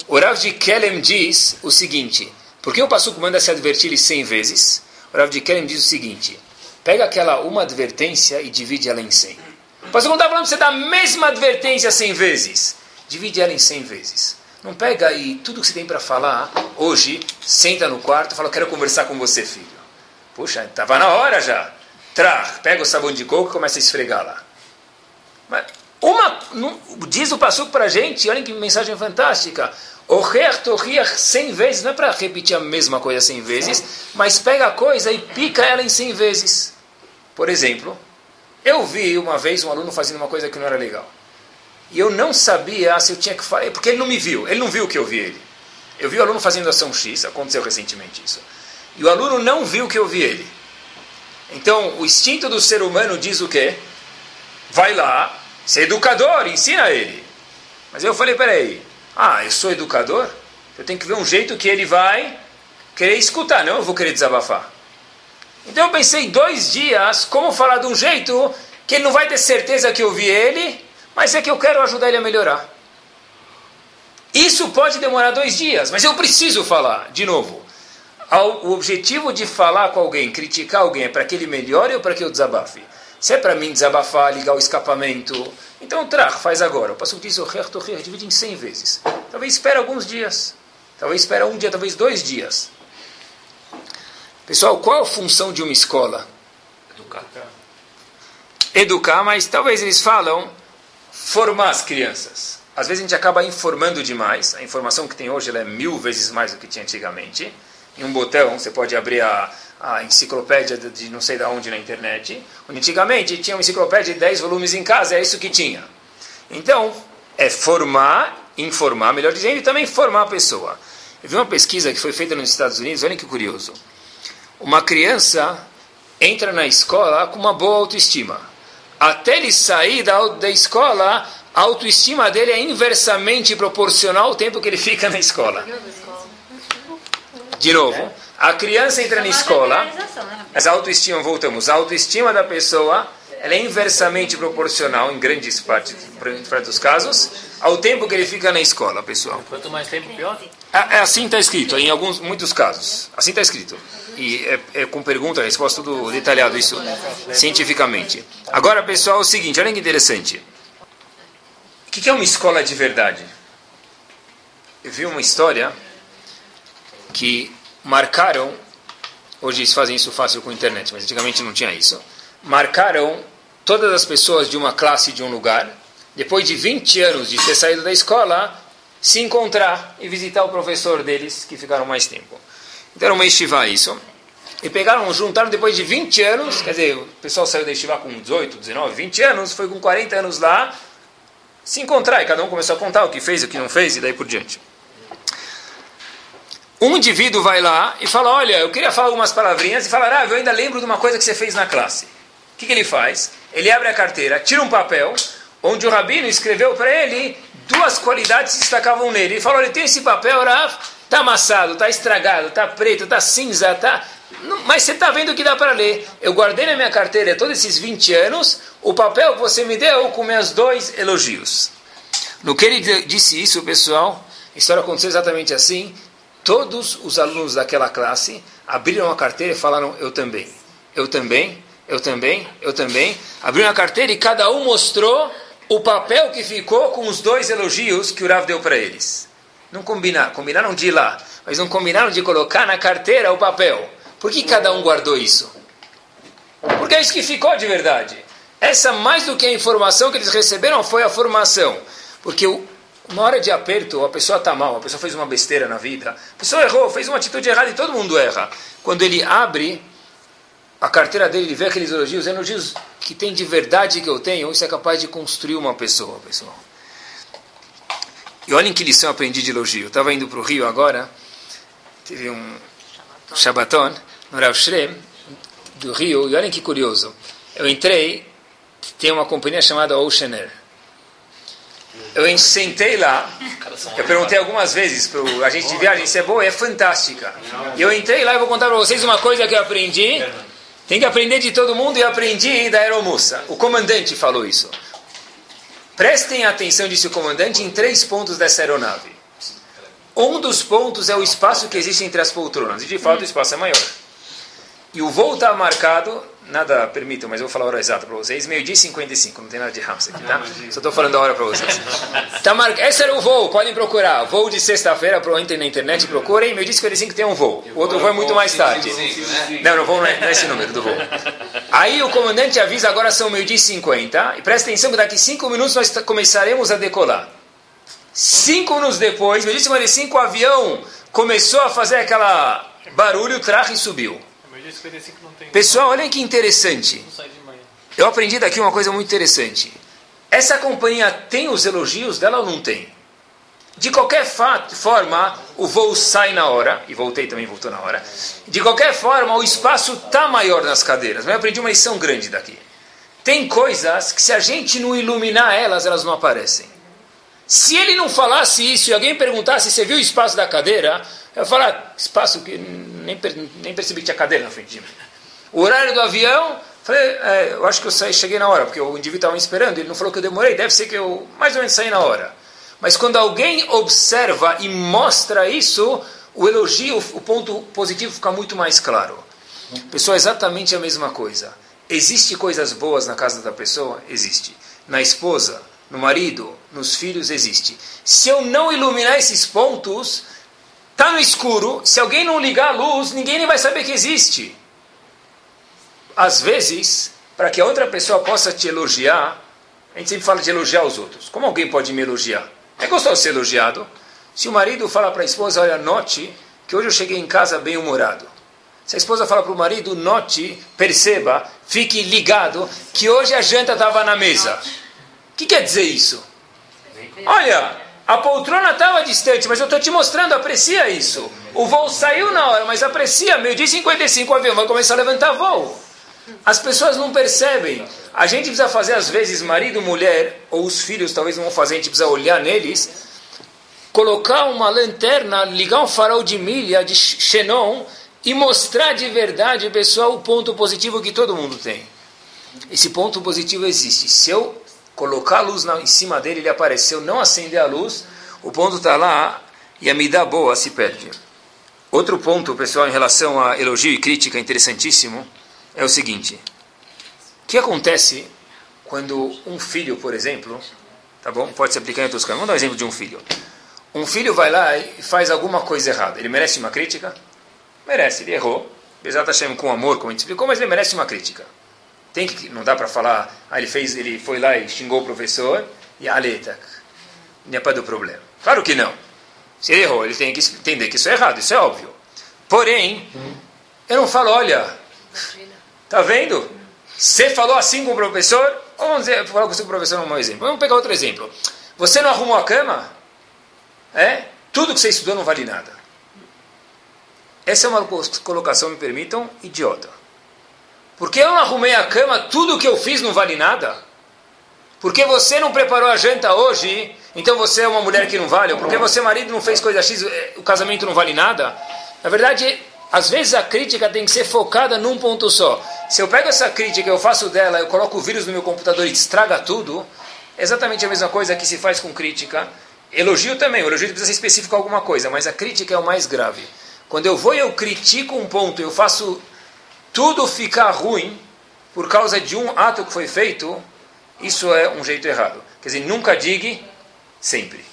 Speaker 1: O Rav de Kelem diz o seguinte, porque o Passuco manda se advertir ele 100 vezes, o Rav de Kelem diz o seguinte, pega aquela uma advertência e divide ela em 100. O Passuco não está falando você dar a mesma advertência 100 vezes, divide ela em 100 vezes. Não pega aí tudo que você tem para falar hoje, senta no quarto e fala, quero conversar com você, filho. Puxa, estava na hora já. Tra, pega o sabão de coco e começa a esfregar lá. Mas uma, diz o Passuco para a gente, olha que mensagem fantástica. Oher torriach cem vezes, não é para repetir a mesma coisa cem vezes, mas pega a coisa e pica ela em cem vezes. Por exemplo, eu vi uma vez um aluno fazendo uma coisa que não era legal. E eu não sabia se eu tinha que falar, porque ele não me viu, ele não viu que eu vi ele. Eu vi o aluno fazendo ação X, aconteceu recentemente isso. E o aluno não viu que eu vi ele. Então, o instinto do ser humano diz o quê? Vai lá, ser educador, ensina ele. Mas eu falei, peraí, ah, eu sou educador? Eu tenho que ver um jeito que ele vai querer escutar, não eu vou querer desabafar. Então eu pensei dois dias como falar de um jeito que ele não vai ter certeza que eu vi ele, mas é que eu quero ajudar ele a melhorar. Isso pode demorar dois dias, mas eu preciso falar, de novo. O objetivo de falar com alguém, criticar alguém, é para que ele melhore ou para que eu desabafe? Se é para mim desabafar, ligar o escapamento, então tra, faz agora. O pastor diz, o rer, divide em 100 vezes. Talvez espere alguns dias. Talvez espere um dia, talvez dois dias. Pessoal, qual a função de uma escola?
Speaker 3: Educar.
Speaker 1: Educar, mas talvez eles falam formar as crianças. Às vezes a gente acaba informando demais. A informação que tem hoje é mil vezes mais do que tinha antigamente. Em um botão você pode abrir a, a enciclopédia de, não sei de onde na internet. Antigamente tinha uma enciclopédia de 10 volumes em casa, é isso que tinha. Então, é formar, informar, melhor dizendo, e também formar a pessoa. Eu vi uma pesquisa que foi feita nos Estados Unidos, olha que curioso. Uma criança entra na escola com uma boa autoestima. Até ele sair da, da escola, a autoestima dele é inversamente proporcional ao tempo que ele fica na escola. De novo, a criança entra na escola, né, essa autoestima, voltamos, a autoestima da pessoa ela é inversamente proporcional, em grandes partes, para dos casos, ao tempo que ele fica na escola, pessoal.
Speaker 3: Quanto mais tempo, pior?
Speaker 1: É, é assim está escrito, em alguns, muitos casos. Assim está escrito. E é, é, com pergunta, resposta, tudo detalhado, isso, cientificamente. Agora, pessoal, é o seguinte, olha que interessante. O que é uma escola de verdade? Eu vi uma história que marcaram, hoje eles fazem isso fácil com a internet, mas antigamente não tinha isso, marcaram todas as pessoas de uma classe de um lugar, depois de 20 anos de ter saído da escola, se encontrar e visitar o professor deles, que ficaram mais tempo. Então era uma estiva isso. E pegaram, juntaram depois de 20 anos, quer dizer, o pessoal saiu da estiva com 18, 19, 20 anos, foi com 40 anos lá, se encontrar, e cada um começou a contar o que fez, o que não fez, e daí por diante. Um indivíduo vai lá e fala: Olha, eu queria falar algumas palavrinhas e falar: Ah, eu ainda lembro de uma coisa que você fez na classe. O que, que ele faz? Ele abre a carteira, tira um papel, onde o rabino escreveu para ele duas qualidades que destacavam nele. Ele falou: Olha, tem esse papel, Rav, está amassado, está estragado, está preto, está cinza, tá. Mas você está vendo que dá para ler. Eu guardei na minha carteira todos esses 20 anos o papel que você me deu com meus dois elogios. No que ele disse isso, pessoal, a história aconteceu exatamente assim todos os alunos daquela classe abriram a carteira e falaram: Eu também, eu também, eu também, eu também. Abriram a carteira e cada um mostrou o papel que ficou com os dois elogios que o Rav deu para eles. Não combinaram, combinaram de ir lá, mas não combinaram de colocar na carteira o papel. Por que cada um guardou isso? Porque é isso que ficou de verdade. Essa, mais do que a informação que eles receberam, foi a formação. Porque o, uma hora de aperto, a pessoa está mal, a pessoa fez uma besteira na vida, a pessoa errou, fez uma atitude errada e todo mundo erra. Quando ele abre a carteira dele, ele vê aqueles elogios, elogios que tem de verdade que eu tenho, isso é capaz de construir uma pessoa, pessoal. E olhem que lição eu aprendi de elogio. Eu estava indo para o Rio agora, teve um Shabbaton no Rav Shrem, do Rio, e olhem que curioso. Eu entrei, tem uma companhia chamada Ocean Air. Eu sentei lá, eu perguntei algumas vezes para o agente de viagem se é boa, é fantástica. E eu entrei lá e vou contar para vocês uma coisa que eu aprendi. Tem que aprender de todo mundo e aprendi da aeromoça. O comandante falou isso. Prestem atenção, disse o comandante, em três pontos dessa aeronave. Um dos pontos é o espaço que existe entre as poltronas, e de fato o espaço é maior. E o voo está marcado, nada permitam, mas eu vou falar a hora exata para vocês, meio-dia e 55, não tem nada de Rams aqui, tá? Só estou falando a hora para vocês. Tá mar... Esse era o voo, podem procurar. Voo de sexta-feira, entrem na internet, procurem, meio-dia e 55 tem um voo. O outro voo é muito mais tarde. Não, não vou não é esse número do voo. Aí o comandante avisa, agora são meio-dia e 50, e presta atenção que daqui 5 minutos nós começaremos a decolar. Cinco minutos depois, meio-dia e 55, o avião começou a fazer aquela barulho, o traje subiu. Pessoal, olhem que interessante. Eu aprendi daqui uma coisa muito interessante. Essa companhia tem os elogios dela ou não tem? De qualquer fato, forma, o voo sai na hora, e voltei também, voltou na hora. De qualquer forma, o espaço está maior nas cadeiras. Mas eu aprendi uma lição grande daqui. Tem coisas que se a gente não iluminar elas, elas não aparecem. Se ele não falasse isso e alguém perguntasse se viu o espaço da cadeira, eu ia falar, espaço que nem, nem percebi que tinha cadeira na frente de mim. O horário do avião, falei, é, eu acho que eu saí, cheguei na hora, porque o indivíduo estava me esperando, ele não falou que eu demorei, deve ser que eu mais ou menos saí na hora. Mas quando alguém observa e mostra isso, o elogio, o ponto positivo fica muito mais claro. Pessoal, é exatamente a mesma coisa. Existe coisas boas na casa da pessoa? Existe. Na esposa, no marido, nos filhos, existe. Se eu não iluminar esses pontos, Está no escuro, se alguém não ligar a luz, ninguém nem vai saber que existe. Às vezes, para que a outra pessoa possa te elogiar, a gente sempre fala de elogiar os outros. Como alguém pode me elogiar? É gostoso ser elogiado. Se o marido fala para a esposa, olha, note que hoje eu cheguei em casa bem humorado. Se a esposa fala para o marido, note, perceba, fique ligado que hoje a janta estava na mesa. O que quer dizer isso? Olha, a poltrona estava distante, mas eu estou te mostrando, aprecia isso. O voo saiu na hora, mas aprecia, meio dia 55 o avião vai começar a levantar voo. As pessoas não percebem. A gente precisa fazer, às vezes, marido, mulher, ou os filhos talvez não vão fazer, a gente precisa olhar neles, colocar uma lanterna, ligar um farol de milha, de xenon, e mostrar de verdade, pessoal, o ponto positivo que todo mundo tem. Esse ponto positivo existe. Se eu colocar a luz na, em cima dele, ele apareceu, não acender a luz, o ponto está lá e a midá boa se perde. Outro ponto, pessoal, em relação a elogio e crítica interessantíssimo, é o seguinte. O que acontece quando um filho, por exemplo, tá bom? Pode se aplicar em outros casos. Vamos dar um exemplo de um filho. Um filho vai lá e faz alguma coisa errada. Ele merece uma crítica? Merece, ele errou. Bezat Hashem com amor, como a gente explicou, mas ele merece uma crítica. Tem que, não dá para falar, ah, ele, fez, ele foi lá e xingou o professor, e aleta, não é para do problema. Claro que não. Se ele errou, ele tem que entender que isso é errado, isso é óbvio. Porém, eu não falo, olha, tá vendo? Você falou assim com o professor, vamos dizer, falar com o professor um mau exemplo. Vamos pegar outro exemplo. Você não arrumou a cama? É? Tudo que você estudou não vale nada. Essa é uma colocação, me permitam, idiota. Porque eu não arrumei a cama, tudo que eu fiz não vale nada? Porque você não preparou a janta hoje, então você é uma mulher que não vale? Ou porque você, marido, não fez coisa X, eh, o casamento não vale nada? Na verdade, às vezes a crítica tem que ser focada num ponto só. Se eu pego essa crítica, eu faço dela, eu coloco o vírus no meu computador e estraga tudo, é exatamente a mesma coisa que se faz com crítica. Elogio também, o elogio precisa ser específico a alguma coisa, mas a crítica é o mais grave. Quando eu vou e eu critico um ponto, eu faço tudo ficar ruim por causa de um ato que foi feito, isso é um jeito errado. Quer dizer, nunca diga sempre.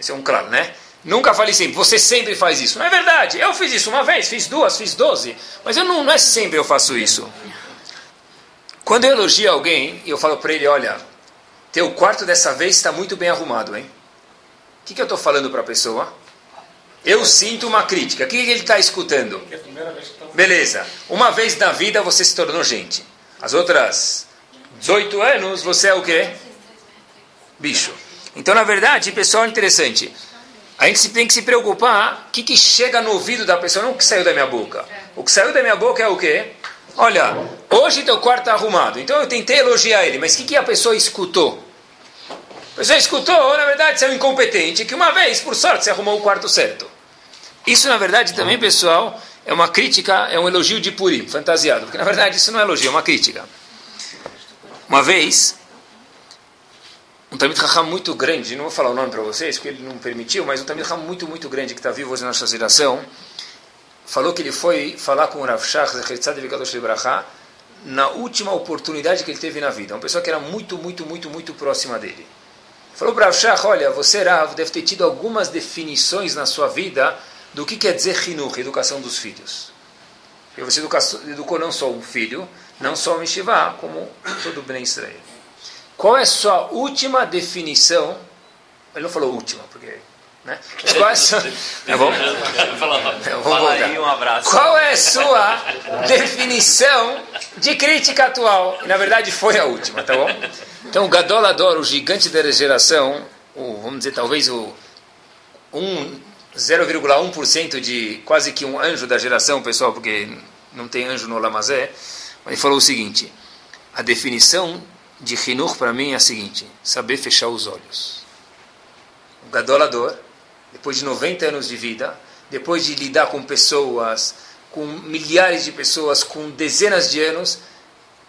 Speaker 1: Esse é um claro, né? Nunca fale sempre, você sempre faz isso. Não é verdade, eu fiz isso uma vez, fiz duas, fiz doze, mas eu não, não é sempre eu faço isso. Quando eu elogio alguém e eu falo para ele, olha, teu quarto dessa vez está muito bem arrumado, hein? O que, que eu estou falando para a pessoa? Eu sinto uma crítica. O que, ele está escutando? Beleza. Uma vez na vida você se tornou gente. As outras 18 anos você é o quê? Bicho. Então, na verdade, pessoal, é interessante. A gente tem que se preocupar o que, que chega no ouvido da pessoa, não o que saiu da minha boca. O que saiu da minha boca é o quê? Olha, hoje teu quarto está arrumado. Então eu tentei elogiar ele, mas o que, que a pessoa escutou? A pessoa escutou, na verdade, você é um incompetente, que uma vez, por sorte, você arrumou o quarto certo. Isso, na verdade, também, pessoal, é uma crítica, é um elogio de Purim, fantasiado. Porque na verdade isso não é elogio, é uma crítica. Uma vez, um Talmud Raham muito grande, não vou falar o nome para vocês, porque ele não permitiu, mas um Talmud Raham muito, muito grande que está vivo hoje na nossa geração, falou que ele foi falar com o Rav Shach, na última oportunidade que ele teve na vida. Uma pessoa que era muito, muito, muito, muito próxima dele. Falou para Rav Shach, olha, você, Rav, deve ter tido algumas definições na sua vida do que quer dizer Hinuch, educação dos filhos. E você educou não só um filho, não só um Mishivá, como todo o Ben Israel. Qual é a sua última definição? Ele não falou última, porque. Né? Qual é a sua. Tá bom?
Speaker 3: Um.
Speaker 1: Qual é a sua definição de crítica atual? E, na verdade, foi a última, tá bom? Então, o Gadolador, o gigante da geração, o, vamos dizer, talvez o um 0,1% de quase que um anjo da geração, pessoal, porque não tem anjo no Lamazé, ele falou o seguinte: a definição de Hinur para mim é a seguinte: saber fechar os olhos. O gadolador, depois de 90 anos de vida, depois de lidar com pessoas, com milhares de pessoas, com dezenas de anos,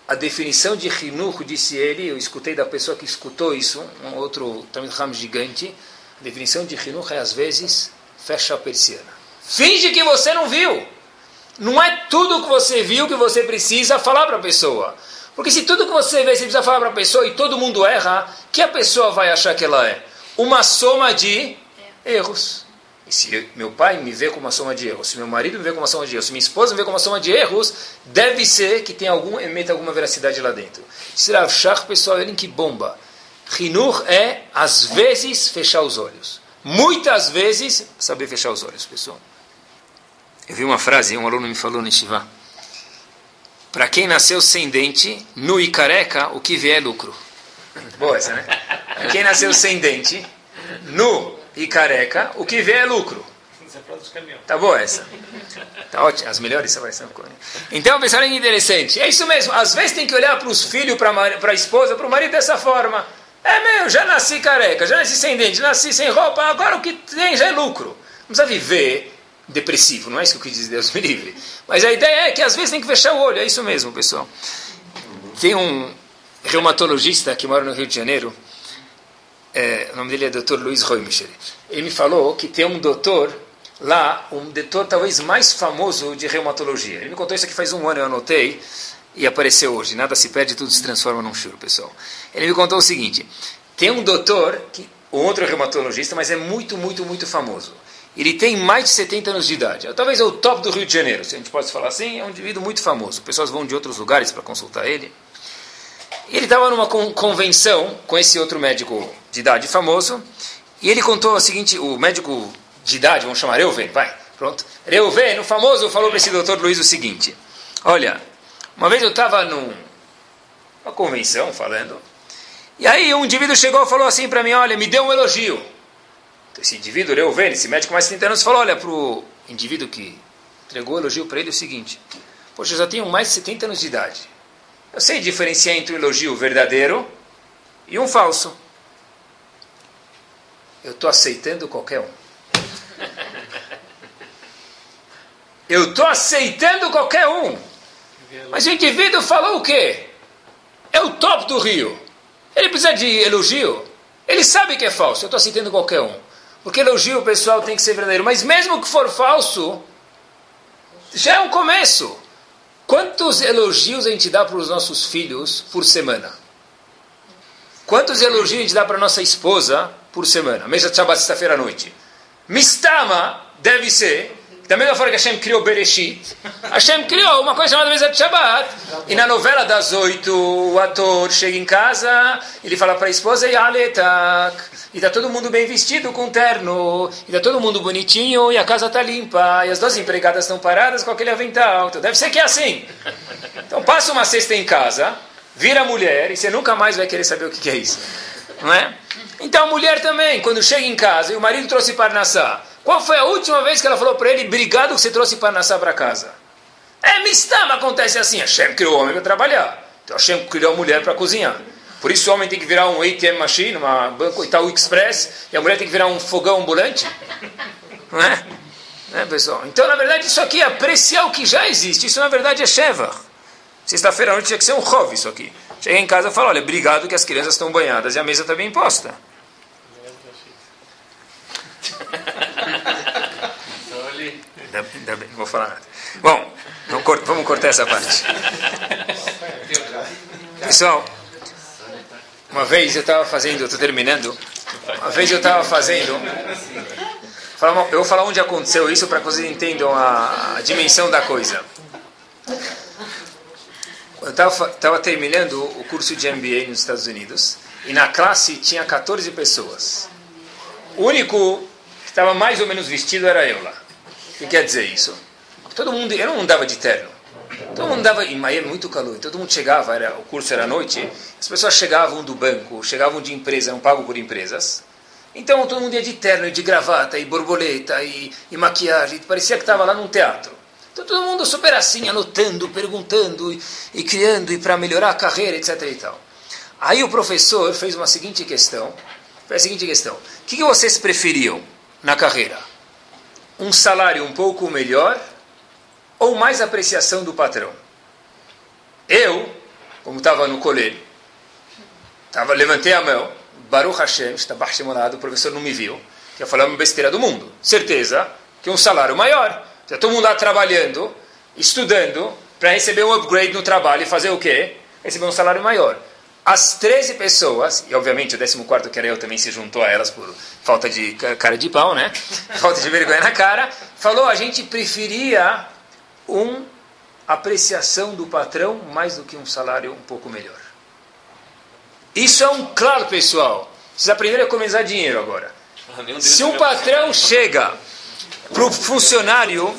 Speaker 1: a definição de Hinur, disse ele, eu escutei da pessoa que escutou isso, um outro também Ram gigante, a definição de Hinur é às vezes fecha a persiana. Finge que você não viu. Não é tudo que você viu que você precisa falar para a pessoa. Porque se tudo que você vê, você precisa falar para a pessoa e todo mundo erra, que a pessoa vai achar que ela é? Uma soma de erros. E se meu pai me vê como uma soma de erros, se meu marido me vê como uma soma de erros, se minha esposa me vê como uma soma de erros, deve ser que tem algum, emeta alguma veracidade lá dentro. Será achar, pessoal, olhem que bomba. Rinur é, às vezes, fechar os olhos. Muitas vezes, saber fechar os olhos, pessoal. Eu vi uma frase, um aluno me falou no Shiva. Para quem nasceu sem dente, nu e careca, o que vier é lucro. Boa essa, né? Para quem nasceu sem dente, nu e careca, o que vier é lucro. Tá boa essa? Tá ótimo. As melhores você vai ser Então, pessoal, é interessante. É isso mesmo. Às vezes tem que olhar para os filhos, para a esposa, para o marido dessa forma. É meu, já nasci careca, já nasci sem dente, nasci sem roupa, agora o que tem já é lucro. Não precisa viver depressivo, não é isso que dizer, Deus me livre. Mas a ideia é que às vezes tem que fechar o olho, é isso mesmo, pessoal. Tem um reumatologista que mora no Rio de Janeiro, é, o nome dele é Dr. Luiz Roimicher. Ele me falou que tem um doutor lá, um doutor talvez mais famoso de reumatologia. Ele me contou isso aqui faz um ano, eu anotei, e apareceu hoje. Nada se perde, tudo se transforma num churo, pessoal. Ele me contou o seguinte: tem um doutor, que, outro reumatologista, mas é muito, muito, muito famoso. Ele tem mais de 70 anos de idade. Talvez é o top do Rio de Janeiro, se a gente pode falar assim. É um indivíduo muito famoso. Pessoas vão de outros lugares para consultar ele. Ele estava numa convenção com esse outro médico de idade famoso. E ele contou o seguinte: o médico de idade, vamos chamar Reuven, vai, pronto. Reuven, o famoso, falou para esse doutor Luiz o seguinte: Olha, uma vez eu estava numa convenção falando. E aí um indivíduo chegou e falou assim para mim: Olha, me deu um elogio esse indivíduo, Reuven, esse médico mais de 30 anos, falou, olha, para o indivíduo que entregou o elogio para ele é o seguinte, poxa, eu já tenho mais de 70 anos de idade. Eu sei diferenciar entre um elogio verdadeiro e um falso. Eu estou aceitando qualquer um. Eu estou aceitando qualquer um. Mas o indivíduo falou o quê? É o top do rio. Ele precisa de elogio. Ele sabe que é falso. Eu estou aceitando qualquer um. Porque elogio pessoal tem que ser verdadeiro. Mas mesmo que for falso, já é um começo. Quantos elogios a gente dá para os nossos filhos por semana? Quantos elogios a gente dá para nossa esposa por semana? Mesa de sexta-feira à noite. Mistama deve ser da mesma forma que Hashem criou Bereshit, Hashem criou uma coisa chamada Mesa de Shabbat. E na novela das oito, o ator chega em casa, ele fala para a esposa, Yaletak. E está todo mundo bem vestido com terno, e está todo mundo bonitinho, e a casa está limpa, e as duas empregadas estão paradas com aquele avental. Então deve ser que é assim. Então passa uma cesta em casa, vira mulher, e você nunca mais vai querer saber o que é isso. Não é? Então a mulher também, quando chega em casa, e o marido trouxe Parnassá, qual foi a última vez que ela falou para ele, obrigado que você trouxe Parnassá para casa? É, mistama, acontece assim. Hashem criou o homem para trabalhar. Então Hashem criou a mulher para cozinhar. Por isso o homem tem que virar um ATM machine, uma Banco Itaú Express, e a mulher tem que virar um fogão ambulante. Não é? Né, pessoal? Então, na verdade, isso aqui é apreciar o que já existe. Isso, na verdade, é Sheva. Sexta-feira à noite tinha que ser um Hov, isso aqui. Cheguei em casa e falo, olha, obrigado que as crianças estão banhadas e a mesa está bem posta. Ainda, ainda bem, não vou falar nada. Bom, vamos cortar essa parte. Pessoal, uma vez eu estava fazendo, estou terminando, uma vez eu estava fazendo, eu vou falar onde aconteceu isso para que vocês entendam a, a dimensão da coisa. Eu estava terminando o curso de MBA nos Estados Unidos e na classe tinha 14 pessoas. O único que estava mais ou menos vestido era eu lá. O que quer dizer isso? Todo mundo, eu não andava de terno. Todo mundo andava em Miami, muito calor. Todo mundo chegava, era, o curso era à noite. As pessoas chegavam do banco, chegavam de empresa, eram pagos por empresas. Então todo mundo ia de terno, de gravata, e borboleta, e, e maquiagem. Parecia que estava lá num teatro. Então todo mundo super assim, anotando, perguntando e, e criando e para melhorar a carreira, etc. E tal. Aí o professor fez uma seguinte questão. Fez a seguinte questão: o que, que vocês preferiam na carreira? Um salário um pouco melhor ou mais apreciação do patrão? Eu, como estava no colégio, tava, levantei a mão, Baruch Hashem, está baixo o professor não me viu, ia falar uma besteira do mundo. Certeza que um salário maior. Já todo mundo lá trabalhando, estudando, para receber um upgrade no trabalho e fazer o quê? Receber um salário maior. As 13 pessoas, e obviamente o 14 que era eu também se juntou a elas por falta de cara de pau, né? Falta de vergonha na cara, falou a gente preferia um apreciação do patrão mais do que um salário um pouco melhor. Isso é um claro, pessoal. Vocês aprenderam a economizar dinheiro agora. Se um patrão chega para o funcionário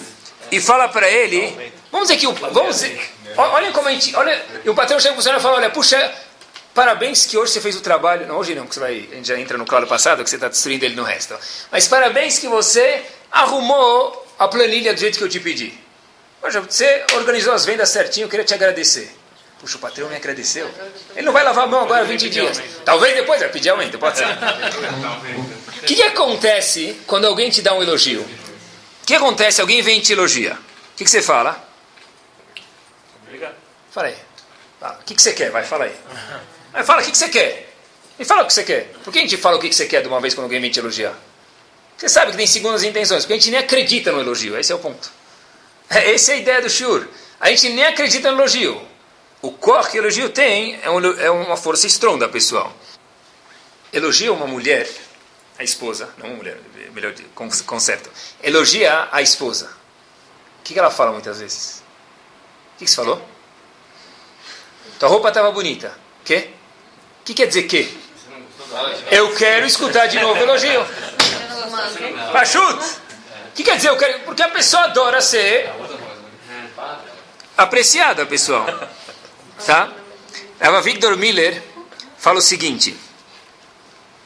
Speaker 1: e fala para ele, vamos dizer que o, vamos dizer, olha como a gente, olha, e o patrão chega para o funcionário e fala, olha, puxa, parabéns que hoje você fez o trabalho, não hoje não, porque você vai, a gente já entra no claro passado, que você está destruindo ele no resto, mas parabéns que você arrumou a planilha do jeito que eu te pedi. Poxa, você organizou as vendas certinho, eu queria te agradecer. Puxa, o patrão me agradeceu. Ele não vai lavar a mão agora 20 dias. Talvez depois vai pedir aumento, pode ser. O que, que acontece quando alguém te dá um elogio? O que acontece? Alguém vem e te elogia. O que, que você fala? Obrigado. Fala aí. O que, que você quer? Vai, fala aí. Vai, fala, o que, que você quer? Me fala o que você quer. Por que a gente fala o que, que você quer de uma vez quando alguém vem te elogiar? Você sabe que tem segundas intenções, porque a gente nem acredita no elogio. Esse é o ponto. Essa é a ideia do Shur. A gente nem acredita no elogio. O cor que elogio tem é, um, é uma força estronda, pessoal. Elogia uma mulher, a esposa, não uma mulher, melhor conserto. Elogia a esposa. O que, que ela fala muitas vezes? O que, que você falou? Tua roupa estava bonita. Quê? Que quer dizer que? Eu quero escutar de novo elogio. Pachut! O que quer dizer eu quero? Porque a pessoa adora ser apreciada, pessoal. Tá? Eva Victor Miller fala o seguinte: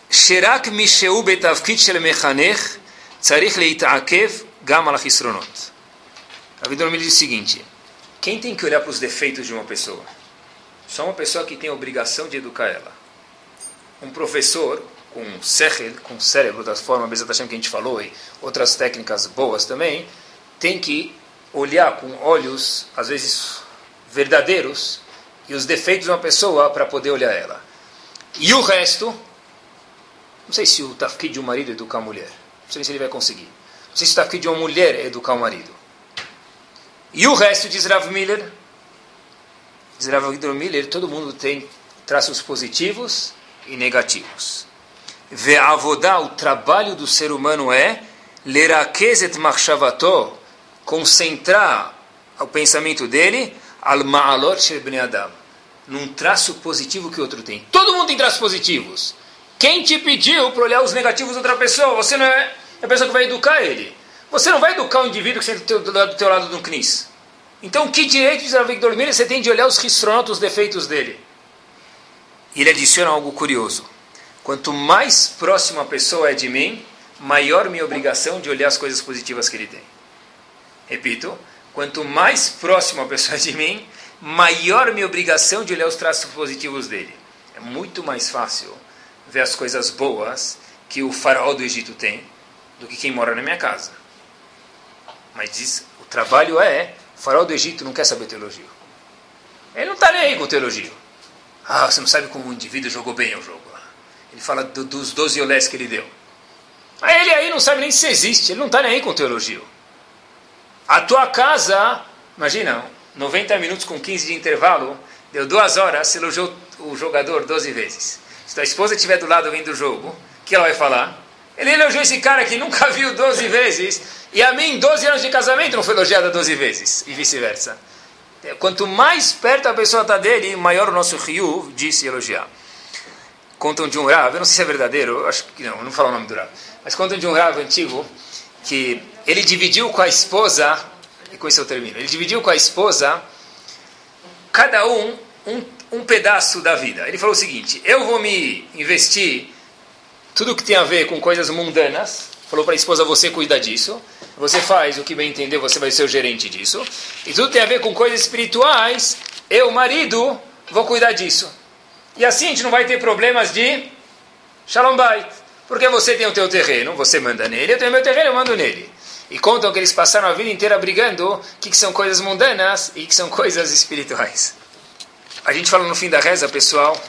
Speaker 1: Sherak misheu betavkit shel mechanech tzarich leitaakev gam al Victor Miller diz o seguinte: Quem tem que olhar para os defeitos de uma pessoa? Só uma pessoa que tem a obrigação de educar ela. Um professor com sechel, com cérebro, das formas Bezat que a gente falou, e outras técnicas boas também, tem que olhar com olhos, às vezes verdadeiros, e os defeitos de uma pessoa para poder olhar ela. E o resto, não sei se o tafkid de um marido é educar a mulher. Não sei se ele vai conseguir. Não sei se o tafkid de uma mulher é educar o marido. E o resto, diz Rav Miller, diz Miller, todo mundo tem traços positivos e negativos. Ve'avodá, o trabalho do ser humano é lerakezet machshavato, concentrar o pensamento dele al ma'alot shel adam, num traço positivo que o outro tem. Todo mundo tem traços positivos. Quem te pediu para olhar os negativos da outra pessoa? Você não é a pessoa que vai educar ele. Você não vai educar o indivíduo que senta do, do teu lado no CNIS. Então, que direito de Rav dormir você tem de olhar os ristronotos, os defeitos dele? E ele adiciona algo curioso. Quanto mais próxima a pessoa é de mim, maior minha obrigação de olhar as coisas positivas que ele tem. Repito, quanto mais próxima a pessoa é de mim, maior minha obrigação de olhar os traços positivos dele. É muito mais fácil ver as coisas boas que o faraó do Egito tem do que quem mora na minha casa. Mas diz, o trabalho é, o faraó do Egito não quer saber teologia. Ele não está nem aí com teologia. Ah, você não sabe como o indivíduo jogou bem o jogo. Ele fala do, dos 12 olés que ele deu. Aí ele aí não sabe nem se existe, ele não está nem aí com o teu elogio. A tua casa, imagina, 90 minutos com 15 de intervalo, deu duas horas, você elogiou o jogador 12 vezes. Se tua esposa estiver do lado vendo o jogo, o que ela vai falar? Ele elogiou esse cara que nunca viu 12 vezes, e a mim, 12 anos de casamento, não foi elogiada 12 vezes, e vice-versa. Quanto mais perto a pessoa está dele, maior o nosso rio de se elogiar. Contam de um Rav, eu não sei se é verdadeiro, acho que não, não falar o nome do Rav, mas contam de um Rav antigo que ele dividiu com a esposa, e com isso eu termino, ele dividiu com a esposa, cada um, um, um pedaço da vida. Ele falou o seguinte: eu vou me investir tudo que tem a ver com coisas mundanas, falou para a esposa, você cuida disso, você faz o que bem entender, você vai ser o gerente disso, e tudo tem a ver com coisas espirituais, eu, marido, vou cuidar disso. E assim a gente não vai ter problemas de shalom bait, porque você tem o teu terreno, você manda nele, eu tenho meu terreno, eu mando nele. E contam que eles passaram a vida inteira brigando que, que são coisas mundanas e que são coisas espirituais. A gente fala no fim da reza, pessoal,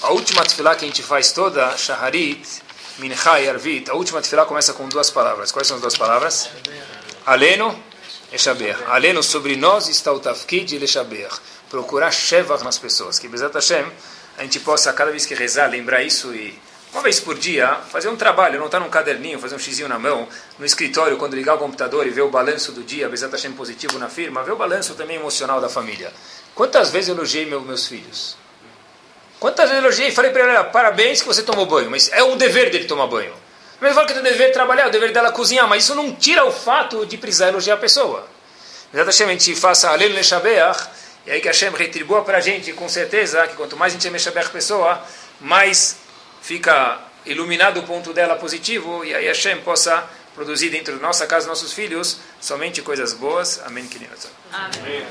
Speaker 1: a última tefilá que a gente faz toda, Shaharit, Mincha e Arvit, a última tefilá começa com duas palavras. Quais são as duas palavras? Aleno e Shaber. Aleno, sobre nós está o tafkid e Shaber. Procurar Shevach nas pessoas. Que Bezat Hashem, a gente possa, cada vez que rezar, lembrar isso e, uma vez por dia, fazer um trabalho, não estar num caderninho, fazer um xizinho na mão, no escritório, quando ligar o computador e ver o balanço do dia, Bezat Hashem positivo na firma, ver o balanço também emocional da família. Quantas vezes eu elogiei meu, meus filhos? Quantas vezes eu elogiei e falei para ela, parabéns que você tomou banho, mas é um dever dele tomar banho. Mas fala que é o dever trabalhar, é o dever dela cozinhar, mas isso não tira o fato de precisar elogiar a pessoa. Exatamente, a gente faça além Leshabeach, e aí que Hashem retribua para a gente, com certeza, que quanto mais a gente Meshabeach pessoa, mais fica iluminado o ponto dela positivo, e aí Hashem possa produzir dentro da nossa casa, nossos filhos, somente coisas boas. Amém. Amém.